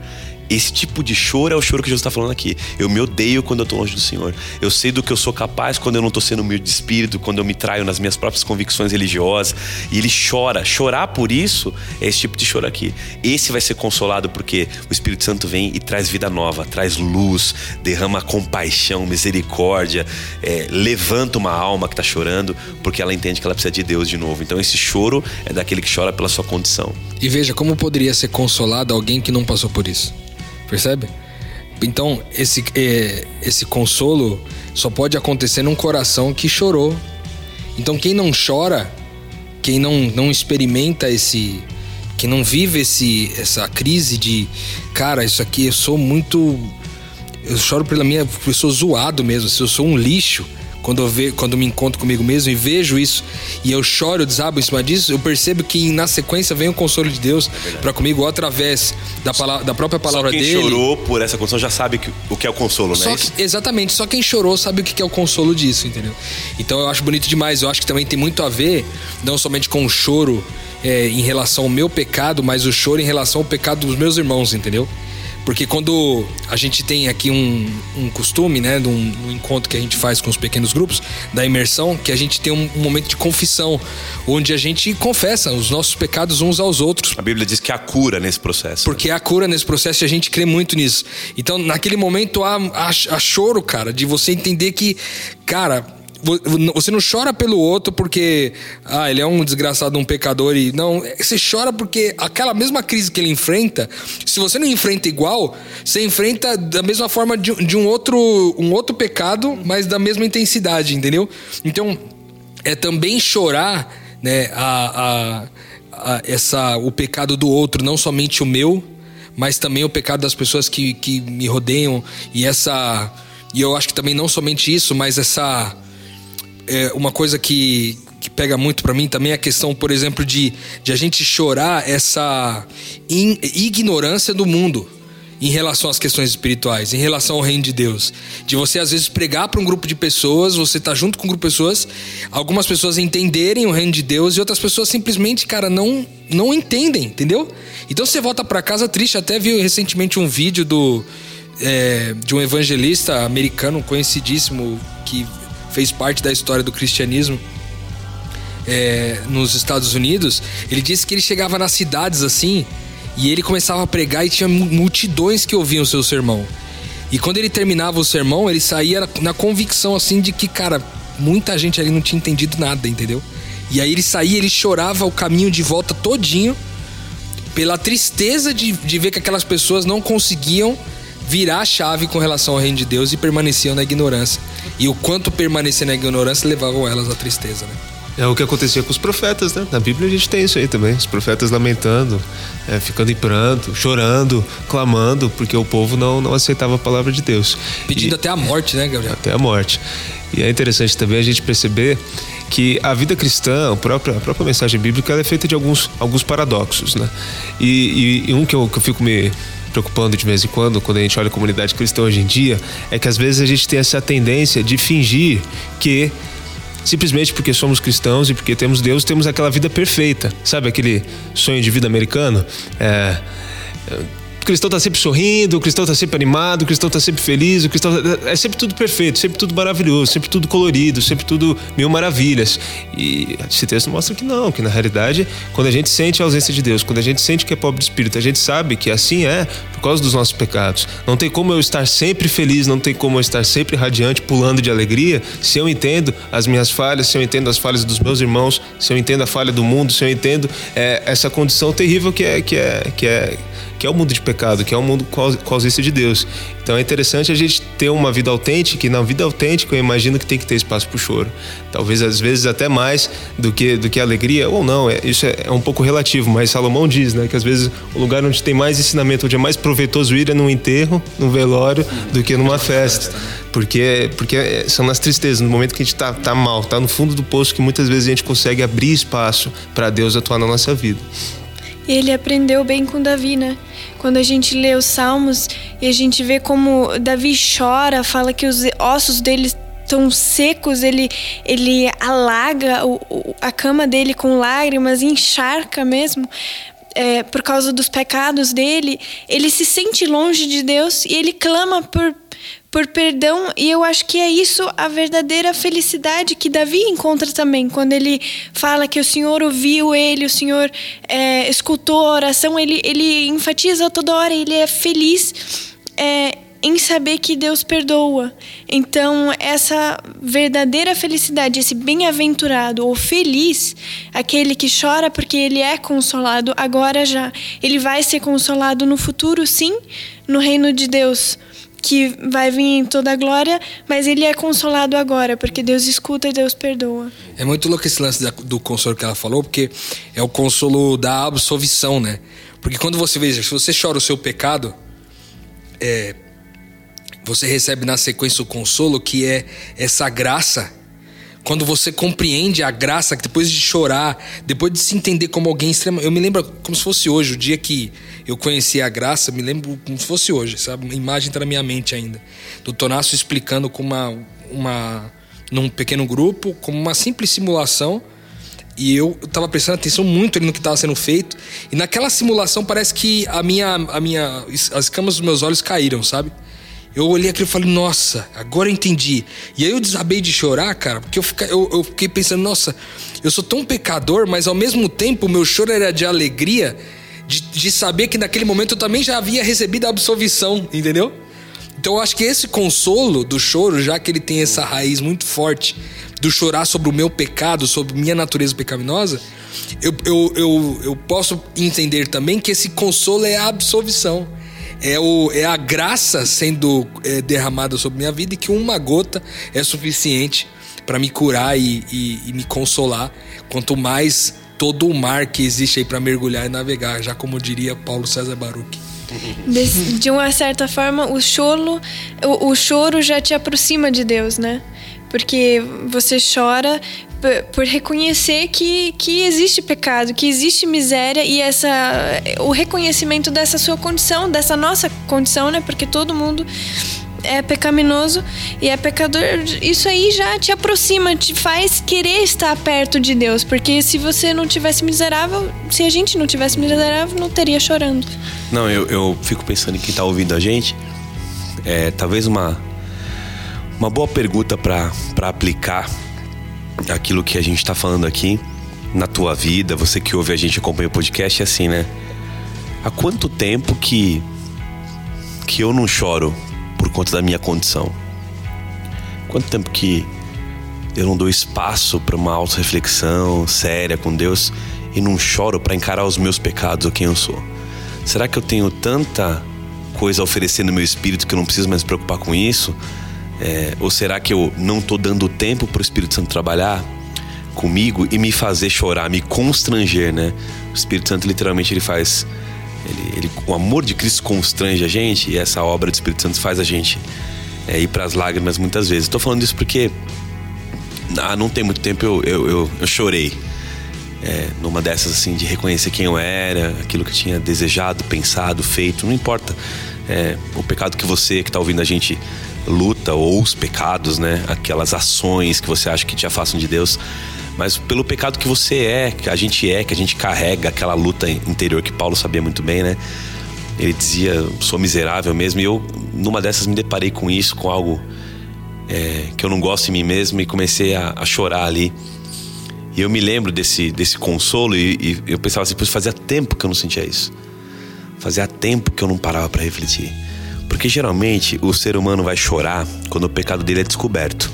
Esse tipo de choro é o choro que Jesus está falando aqui. Eu me odeio quando eu estou longe do Senhor. Eu sei do que eu sou capaz quando eu não estou sendo humilde de espírito, quando eu me traio nas minhas próprias convicções religiosas. E ele chora. Chorar por isso é esse tipo de choro aqui. Esse vai ser consolado porque o Espírito Santo vem e traz vida nova, traz luz, derrama compaixão, misericórdia, é, levanta uma alma que está chorando porque ela entende que ela precisa de Deus de novo. Então esse choro é daquele que chora pela sua condição. E veja como poderia ser consolado alguém que não passou por isso. Percebe? Então, esse, é, esse consolo só pode acontecer num coração que chorou. Então, quem não chora, quem não, não experimenta esse. Quem não vive esse, essa crise de, cara, isso aqui eu sou muito. Eu choro pela minha. Eu sou zoado mesmo, eu sou um lixo quando eu, ve, quando eu me encontro comigo mesmo e vejo isso e eu choro, eu desabo em cima disso, eu percebo que na sequência vem o consolo de Deus é para comigo através da, palavra, da própria palavra só quem dele. Quem chorou por essa condição já sabe que, o que é o consolo, né? Que, exatamente, só quem chorou sabe o que é o consolo disso, entendeu? Então eu acho bonito demais. Eu acho que também tem muito a ver, não somente com o choro é, em relação ao meu pecado, mas o choro em relação ao pecado dos meus irmãos, entendeu? Porque quando a gente tem aqui um, um costume, né, de um, um, encontro que a gente faz com os pequenos grupos, da imersão, que a gente tem um, um, momento de confissão, onde a gente confessa os nossos pecados uns aos outros. A Bíblia diz que há cura nesse processo. Porque há cura nesse processo e a gente crê muito nisso. Então, naquele momento, há, há, há choro, cara, de você entender que, cara, você não chora pelo outro porque ah, ele é um desgraçado, um pecador e não, você chora porque aquela mesma crise que ele enfrenta, se você não enfrenta igual, você enfrenta da mesma forma de, de um outro um outro pecado, mas da mesma intensidade, entendeu? Então, é também chorar, né, a, a, a essa o pecado do outro, não somente o meu, mas também o pecado das pessoas que, que me rodeiam e essa e eu acho que também não somente isso, mas essa é, uma coisa que, que pega muito para mim também é a questão, por exemplo, de, de a gente chorar essa in, ignorância do mundo em relação às questões espirituais, em relação ao reino de Deus. De você, às vezes, pregar para um grupo de pessoas, você tá junto com um grupo de pessoas, algumas pessoas entenderem o reino de Deus e outras pessoas simplesmente, cara, não, não entendem, entendeu? Então você volta para casa triste. Até vi recentemente um vídeo do. É, de um evangelista americano conhecidíssimo que fez parte da história do cristianismo é, nos Estados Unidos, ele disse que ele chegava nas cidades assim e ele começava a pregar e tinha multidões que ouviam o seu sermão. E quando ele terminava o sermão, ele saía na convicção assim de que, cara, muita gente ali não tinha entendido nada, entendeu? E aí ele saía, ele chorava o caminho de volta todinho pela tristeza de, de ver que aquelas pessoas não conseguiam virar a chave com relação ao reino de Deus e permaneciam na ignorância. E o quanto permanecer na ignorância levavam elas à tristeza, né? É o que acontecia com os profetas, né? Na Bíblia a gente tem isso aí também. Os profetas lamentando, é, ficando em pranto, chorando, clamando, porque o povo não, não aceitava a palavra de Deus. Pedindo e, até a morte, né, Gabriel? Até a morte. E é interessante também a gente perceber que a vida cristã, a própria, a própria mensagem bíblica, ela é feita de alguns, alguns paradoxos, né? E, e, e um que eu, que eu fico me, preocupando de vez em quando, quando a gente olha a comunidade cristã hoje em dia, é que às vezes a gente tem essa tendência de fingir que simplesmente porque somos cristãos e porque temos Deus, temos aquela vida perfeita. Sabe aquele sonho de vida americano? É, o cristão está sempre sorrindo, o cristão está sempre animado, o cristão está sempre feliz, o cristão tá, é sempre tudo perfeito, sempre tudo maravilhoso, sempre tudo colorido, sempre tudo mil maravilhas. E esse texto mostra que não, que na realidade, quando a gente sente a ausência de Deus, quando a gente sente que é pobre de espírito, a gente sabe que assim é por causa dos nossos pecados. Não tem como eu estar sempre feliz, não tem como eu estar sempre radiante, pulando de alegria, se eu entendo as minhas falhas, se eu entendo as falhas dos meus irmãos, se eu entendo a falha do mundo, se eu entendo é, essa condição terrível que é que é que é que é o mundo de pecado, que é o mundo com a ausência de Deus. Então é interessante a gente ter uma vida autêntica, e na vida autêntica eu imagino que tem que ter espaço para o choro. Talvez às vezes até mais do que, do que alegria, ou não, é, isso é, é, um pouco relativo, mas Salomão diz né, que às vezes o lugar onde tem mais ensinamento, onde é mais proveitoso ir é num enterro, num velório, do que numa festa. Porque, porque são nas tristezas, no momento que a gente está tá mal, está no fundo do poço, que muitas vezes a gente consegue abrir espaço para Deus atuar na nossa vida. Ele aprendeu bem com Davi, né? Quando a gente lê os Salmos e a gente vê como Davi chora, fala que os ossos dele estão secos, ele, ele alaga o, a cama dele com lágrimas, encharca mesmo. é, por causa dos pecados dele, ele se sente longe de Deus e ele clama por, por perdão. E eu acho que é isso a verdadeira felicidade que Davi encontra também. Quando ele fala que o Senhor ouviu ele, o Senhor é, escutou a oração, ele, ele enfatiza toda hora, ele é feliz. É, em saber que Deus perdoa. Então, essa verdadeira felicidade, esse bem-aventurado ou feliz, aquele que chora porque ele é consolado agora já, ele vai ser consolado no futuro, sim, no reino de Deus, que vai vir em toda a glória, mas ele é consolado agora, porque Deus escuta e Deus perdoa. É muito louco esse lance do consolo que ela falou, porque é o consolo da absolvição, né? Porque quando você vê, se você chora o seu pecado, é, você recebe na sequência o consolo, que é essa graça. Quando você compreende a graça, que depois de chorar, depois de se entender como alguém extremo. Eu me lembro como se fosse hoje, o dia que eu conheci a graça, me lembro como se fosse hoje, sabe? Uma imagem está na minha mente ainda. Do Tonasso explicando com uma, uma. num pequeno grupo, como uma simples simulação. E eu estava prestando atenção muito no que estava sendo feito. E naquela simulação parece que a minha, a minha, as camas dos meus olhos caíram, sabe? Eu olhei aquilo e falei, nossa, agora eu entendi. E aí eu desabei de chorar, cara, porque eu, fiquei, eu, eu fiquei pensando, nossa, eu sou tão pecador, mas ao mesmo tempo o meu choro era de alegria, de, de saber que naquele momento eu também já havia recebido a absolvição, entendeu? Então eu acho que esse consolo do choro, já que ele tem essa raiz muito forte do chorar sobre o meu pecado, sobre minha natureza pecaminosa, eu, eu, eu, eu posso entender também que esse consolo é a absolvição é, o, é a graça sendo é, derramada sobre minha vida e que uma gota é suficiente para me curar e, e, e, me consolar. Quanto mais todo o mar que existe aí para mergulhar e navegar, já como diria Paulo César Baruch. De, de uma certa forma, o o, o choro já te aproxima de Deus, né? Porque você chora por reconhecer que, que existe pecado, que existe miséria e essa o reconhecimento dessa sua condição, dessa nossa condição, né? Porque todo mundo é pecaminoso e é pecador, isso aí já te aproxima, te faz querer estar perto de Deus, porque se você não tivesse miserável, se a gente não tivesse miserável, não teria chorando. Não, eu, eu fico pensando em quem está ouvindo a gente, é talvez uma uma boa pergunta para aplicar aquilo que a gente está falando aqui na tua vida, você que ouve a gente acompanha o podcast, é assim, né? Há quanto tempo que que eu não choro por conta da minha condição? Quanto tempo que eu não dou espaço para uma auto-reflexão séria com Deus e não choro para encarar os meus pecados ou quem eu sou? Será que eu tenho tanta coisa a oferecer no meu espírito que eu não preciso mais me preocupar com isso? É, ou será que eu não estou dando tempo para o Espírito Santo trabalhar comigo e me fazer chorar, me constranger, né? O Espírito Santo literalmente ele faz, ele, ele o amor de Cristo constrange a gente e essa obra do Espírito Santo faz a gente é, ir para as lágrimas muitas vezes. Estou falando isso porque ah, não tem muito tempo eu, eu, eu, eu chorei. É, numa dessas assim de reconhecer quem eu era, aquilo que eu tinha desejado, pensado, feito, não importa é, o pecado que você que está ouvindo a gente luta ou os pecados, né? Aquelas ações que você acha que te afastam de Deus, mas pelo pecado que você é, que a gente é, que a gente carrega aquela luta interior que Paulo sabia muito bem, né? Ele dizia, sou miserável mesmo, e eu numa dessas me deparei com isso, com algo é, que eu não gosto em mim mesmo e comecei a, a, chorar ali. E eu me lembro desse, desse consolo e, e eu pensava assim, fazia tempo que eu não sentia isso. Fazia tempo que eu não parava para refletir. Porque geralmente o ser humano vai chorar quando o pecado dele é descoberto.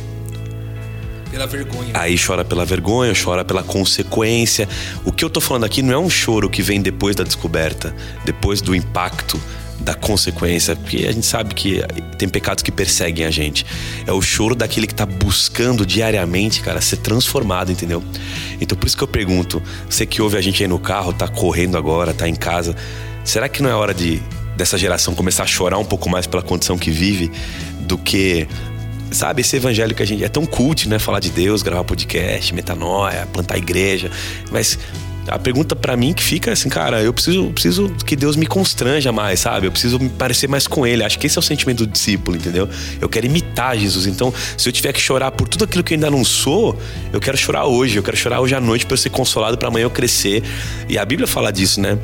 Pela vergonha. Aí chora pela vergonha, chora pela consequência. O que eu tô falando aqui não é um choro que vem depois da descoberta, depois do impacto da consequência, porque a gente sabe que tem pecados que perseguem a gente. É o choro daquele que tá buscando diariamente, cara, ser transformado, entendeu? Então por isso que eu pergunto, você que ouve a gente aí no carro, tá correndo agora, tá em casa, será que não é hora de dessa geração começar a chorar um pouco mais pela condição que vive do que sabe, esse evangelho que a gente é tão cult, né? Falar de Deus, gravar podcast, metanoia, plantar igreja. Mas a pergunta para mim que fica assim, cara, eu preciso, preciso que Deus me constranja mais, sabe? Eu preciso me parecer mais com Ele. Acho que esse é o sentimento do discípulo, entendeu? Eu quero imitar Jesus. Então, se eu tiver que chorar por tudo aquilo que eu ainda não sou, eu quero chorar hoje. Eu quero chorar hoje à noite para eu ser consolado para amanhã eu crescer. E a Bíblia fala disso, né?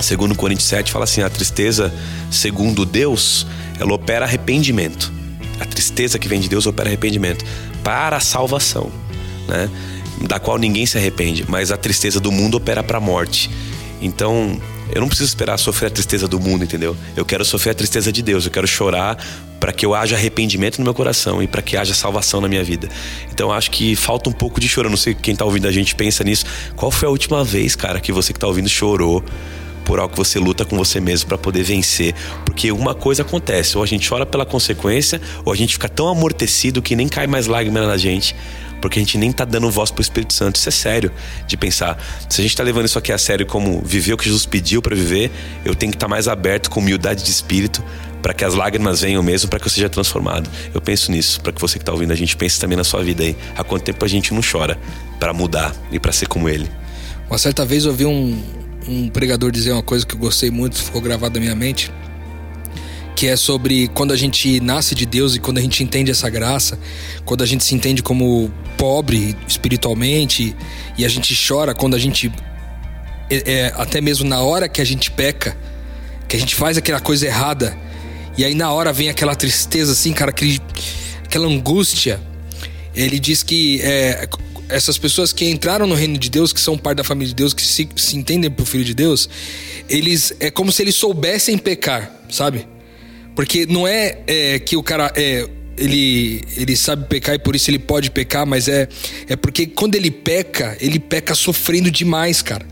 Segundo Coríntios 7, fala assim: a tristeza, segundo Deus, ela opera arrependimento. A tristeza que vem de Deus opera arrependimento para a salvação, né? Da qual ninguém se arrepende, mas a tristeza do mundo opera para a morte. Então, eu não preciso esperar sofrer a tristeza do mundo, entendeu? Eu quero sofrer a tristeza de Deus, eu quero chorar para que eu haja arrependimento no meu coração e para que haja salvação na minha vida. Então acho que falta um pouco de choro. Eu não sei quem tá ouvindo a gente pensa nisso. Qual foi a última vez, cara, que você que tá ouvindo chorou? Por algo que você luta com você mesmo para poder vencer. Porque uma coisa acontece, ou a gente chora pela consequência, ou a gente fica tão amortecido que nem cai mais lágrima na gente porque a gente nem tá dando voz pro Espírito Santo. Isso é sério de pensar. Se a gente tá levando isso aqui a sério como viver o que Jesus pediu para viver, eu tenho que estar tá mais aberto com humildade de espírito para que as lágrimas venham mesmo, para que eu seja transformado. Eu penso nisso, para que você que tá ouvindo a gente pense também na sua vida aí. Há quanto tempo a gente não chora para mudar e para ser como ele? Uma certa vez eu ouvi um, um pregador dizer uma coisa que eu gostei muito, ficou gravado na minha mente que é sobre quando a gente nasce de Deus e quando a gente entende essa graça, quando a gente se entende como pobre espiritualmente e a gente chora quando a gente é, é, até mesmo na hora que a gente peca, que a gente faz aquela coisa errada e aí na hora vem aquela tristeza assim, cara, aquele, aquela angústia. Ele diz que é, essas pessoas que entraram no reino de Deus, que são parte da família de Deus, que se, se entendem por filho de Deus, eles é como se eles soubessem pecar, sabe? Porque não é, é que o cara é, ele, ele sabe pecar e por isso ele pode pecar, mas é, é porque quando ele peca, ele peca sofrendo demais, cara.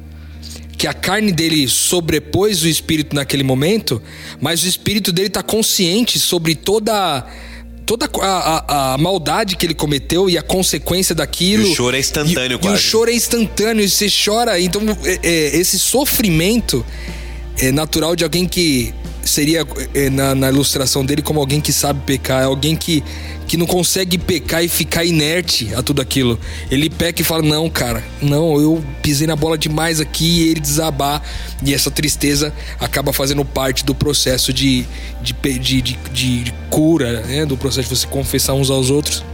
Que a carne dele sobrepôs o espírito naquele momento, mas o espírito dele tá consciente sobre toda toda a, a, a, maldade que ele cometeu e a consequência daquilo. E o choro é instantâneo, e, quase. E o choro é instantâneo, e você chora. Então, é, é, esse sofrimento é natural de alguém que seria é, na, na, ilustração dele como alguém que sabe pecar, é alguém que, que não consegue pecar e ficar inerte a tudo aquilo. Ele peca e fala: Não, cara, não, eu pisei na bola demais aqui e ele desabar. E essa tristeza acaba fazendo parte do processo de, de, de, de, de cura, né? do processo de você confessar uns aos outros.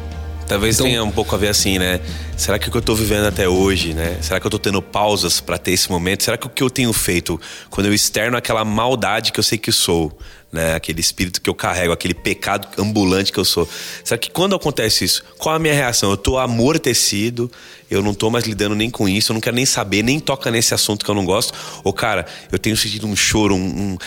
Talvez então, tenha um pouco a ver assim, né? Será que o que eu estou vivendo até hoje, né? Será que eu estou tendo pausas para ter esse momento? Será que o que eu tenho feito quando eu externo aquela maldade que eu sei que sou, né? Aquele espírito que eu carrego, aquele pecado ambulante que eu sou. Será que quando acontece isso, qual a minha reação? Eu estou amortecido, eu não tô mais lidando nem com isso, eu não quero nem saber, nem toca nesse assunto que eu não gosto. Ou, cara, eu tenho sentido um choro, um. um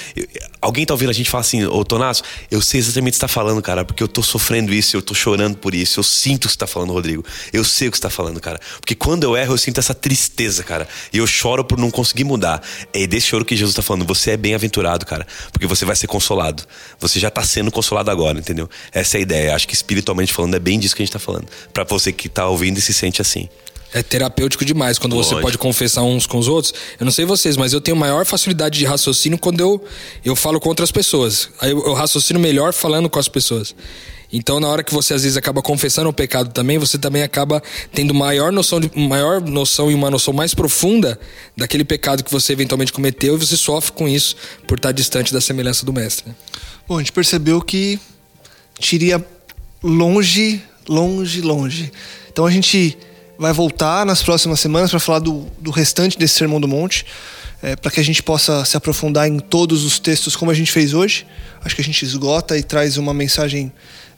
alguém tá ouvindo a gente falar assim, ô Tonasso, eu sei exatamente o que você tá falando, cara, porque eu tô sofrendo isso, eu tô chorando por isso, eu sinto o que você tá falando, Rodrigo. Eu sei o que você tá falando, cara. Porque quando eu erro, eu sinto essa tristeza, cara. E eu choro por não conseguir mudar. É desse choro que Jesus tá falando. Você é bem-aventurado, cara. Porque você vai ser consolado. Você já tá sendo consolado agora, entendeu? Essa é a ideia. Acho que espiritualmente falando, é bem disso que a gente tá falando. para você que tá ouvindo e se sente assim é terapêutico demais quando Lógico. você pode confessar uns com os outros. Eu não sei vocês, mas eu tenho maior facilidade de raciocínio quando eu, eu falo com outras pessoas. Aí eu, eu raciocino melhor falando com as pessoas. Então, na hora que você às vezes acaba confessando o pecado também, você também acaba tendo maior noção, de, maior noção e uma noção mais profunda daquele pecado que você eventualmente cometeu e você sofre com isso por estar distante da semelhança do mestre. Né? Bom, a gente percebeu que tiria longe, longe, longe. Então a gente vai voltar nas próximas semanas para falar do, do restante desse Sermão do Monte, é, para que a gente possa se aprofundar em todos os textos como a gente fez hoje. Acho que a gente esgota e traz uma mensagem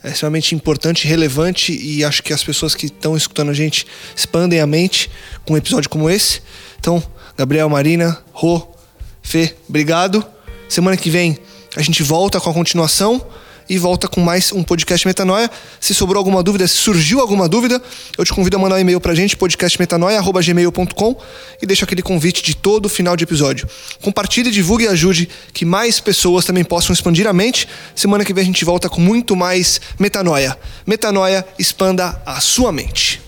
é, extremamente importante, relevante e acho que as pessoas que estão escutando a gente expandem a mente com um episódio como esse. Então, Gabriel, Marina, Rô, Fê, obrigado. Semana que vem a gente volta com a continuação e volta com mais um podcast Metanoia. Se sobrou alguma dúvida, se surgiu alguma dúvida, eu te convido a mandar um e-mail pra gente, podcastmetanoia.gmail.com e deixa aquele convite de todo final de episódio. Compartilhe, divulgue e ajude que mais pessoas também possam expandir a mente. Semana que vem a gente volta com muito mais Metanoia. Metanoia, expanda a sua mente.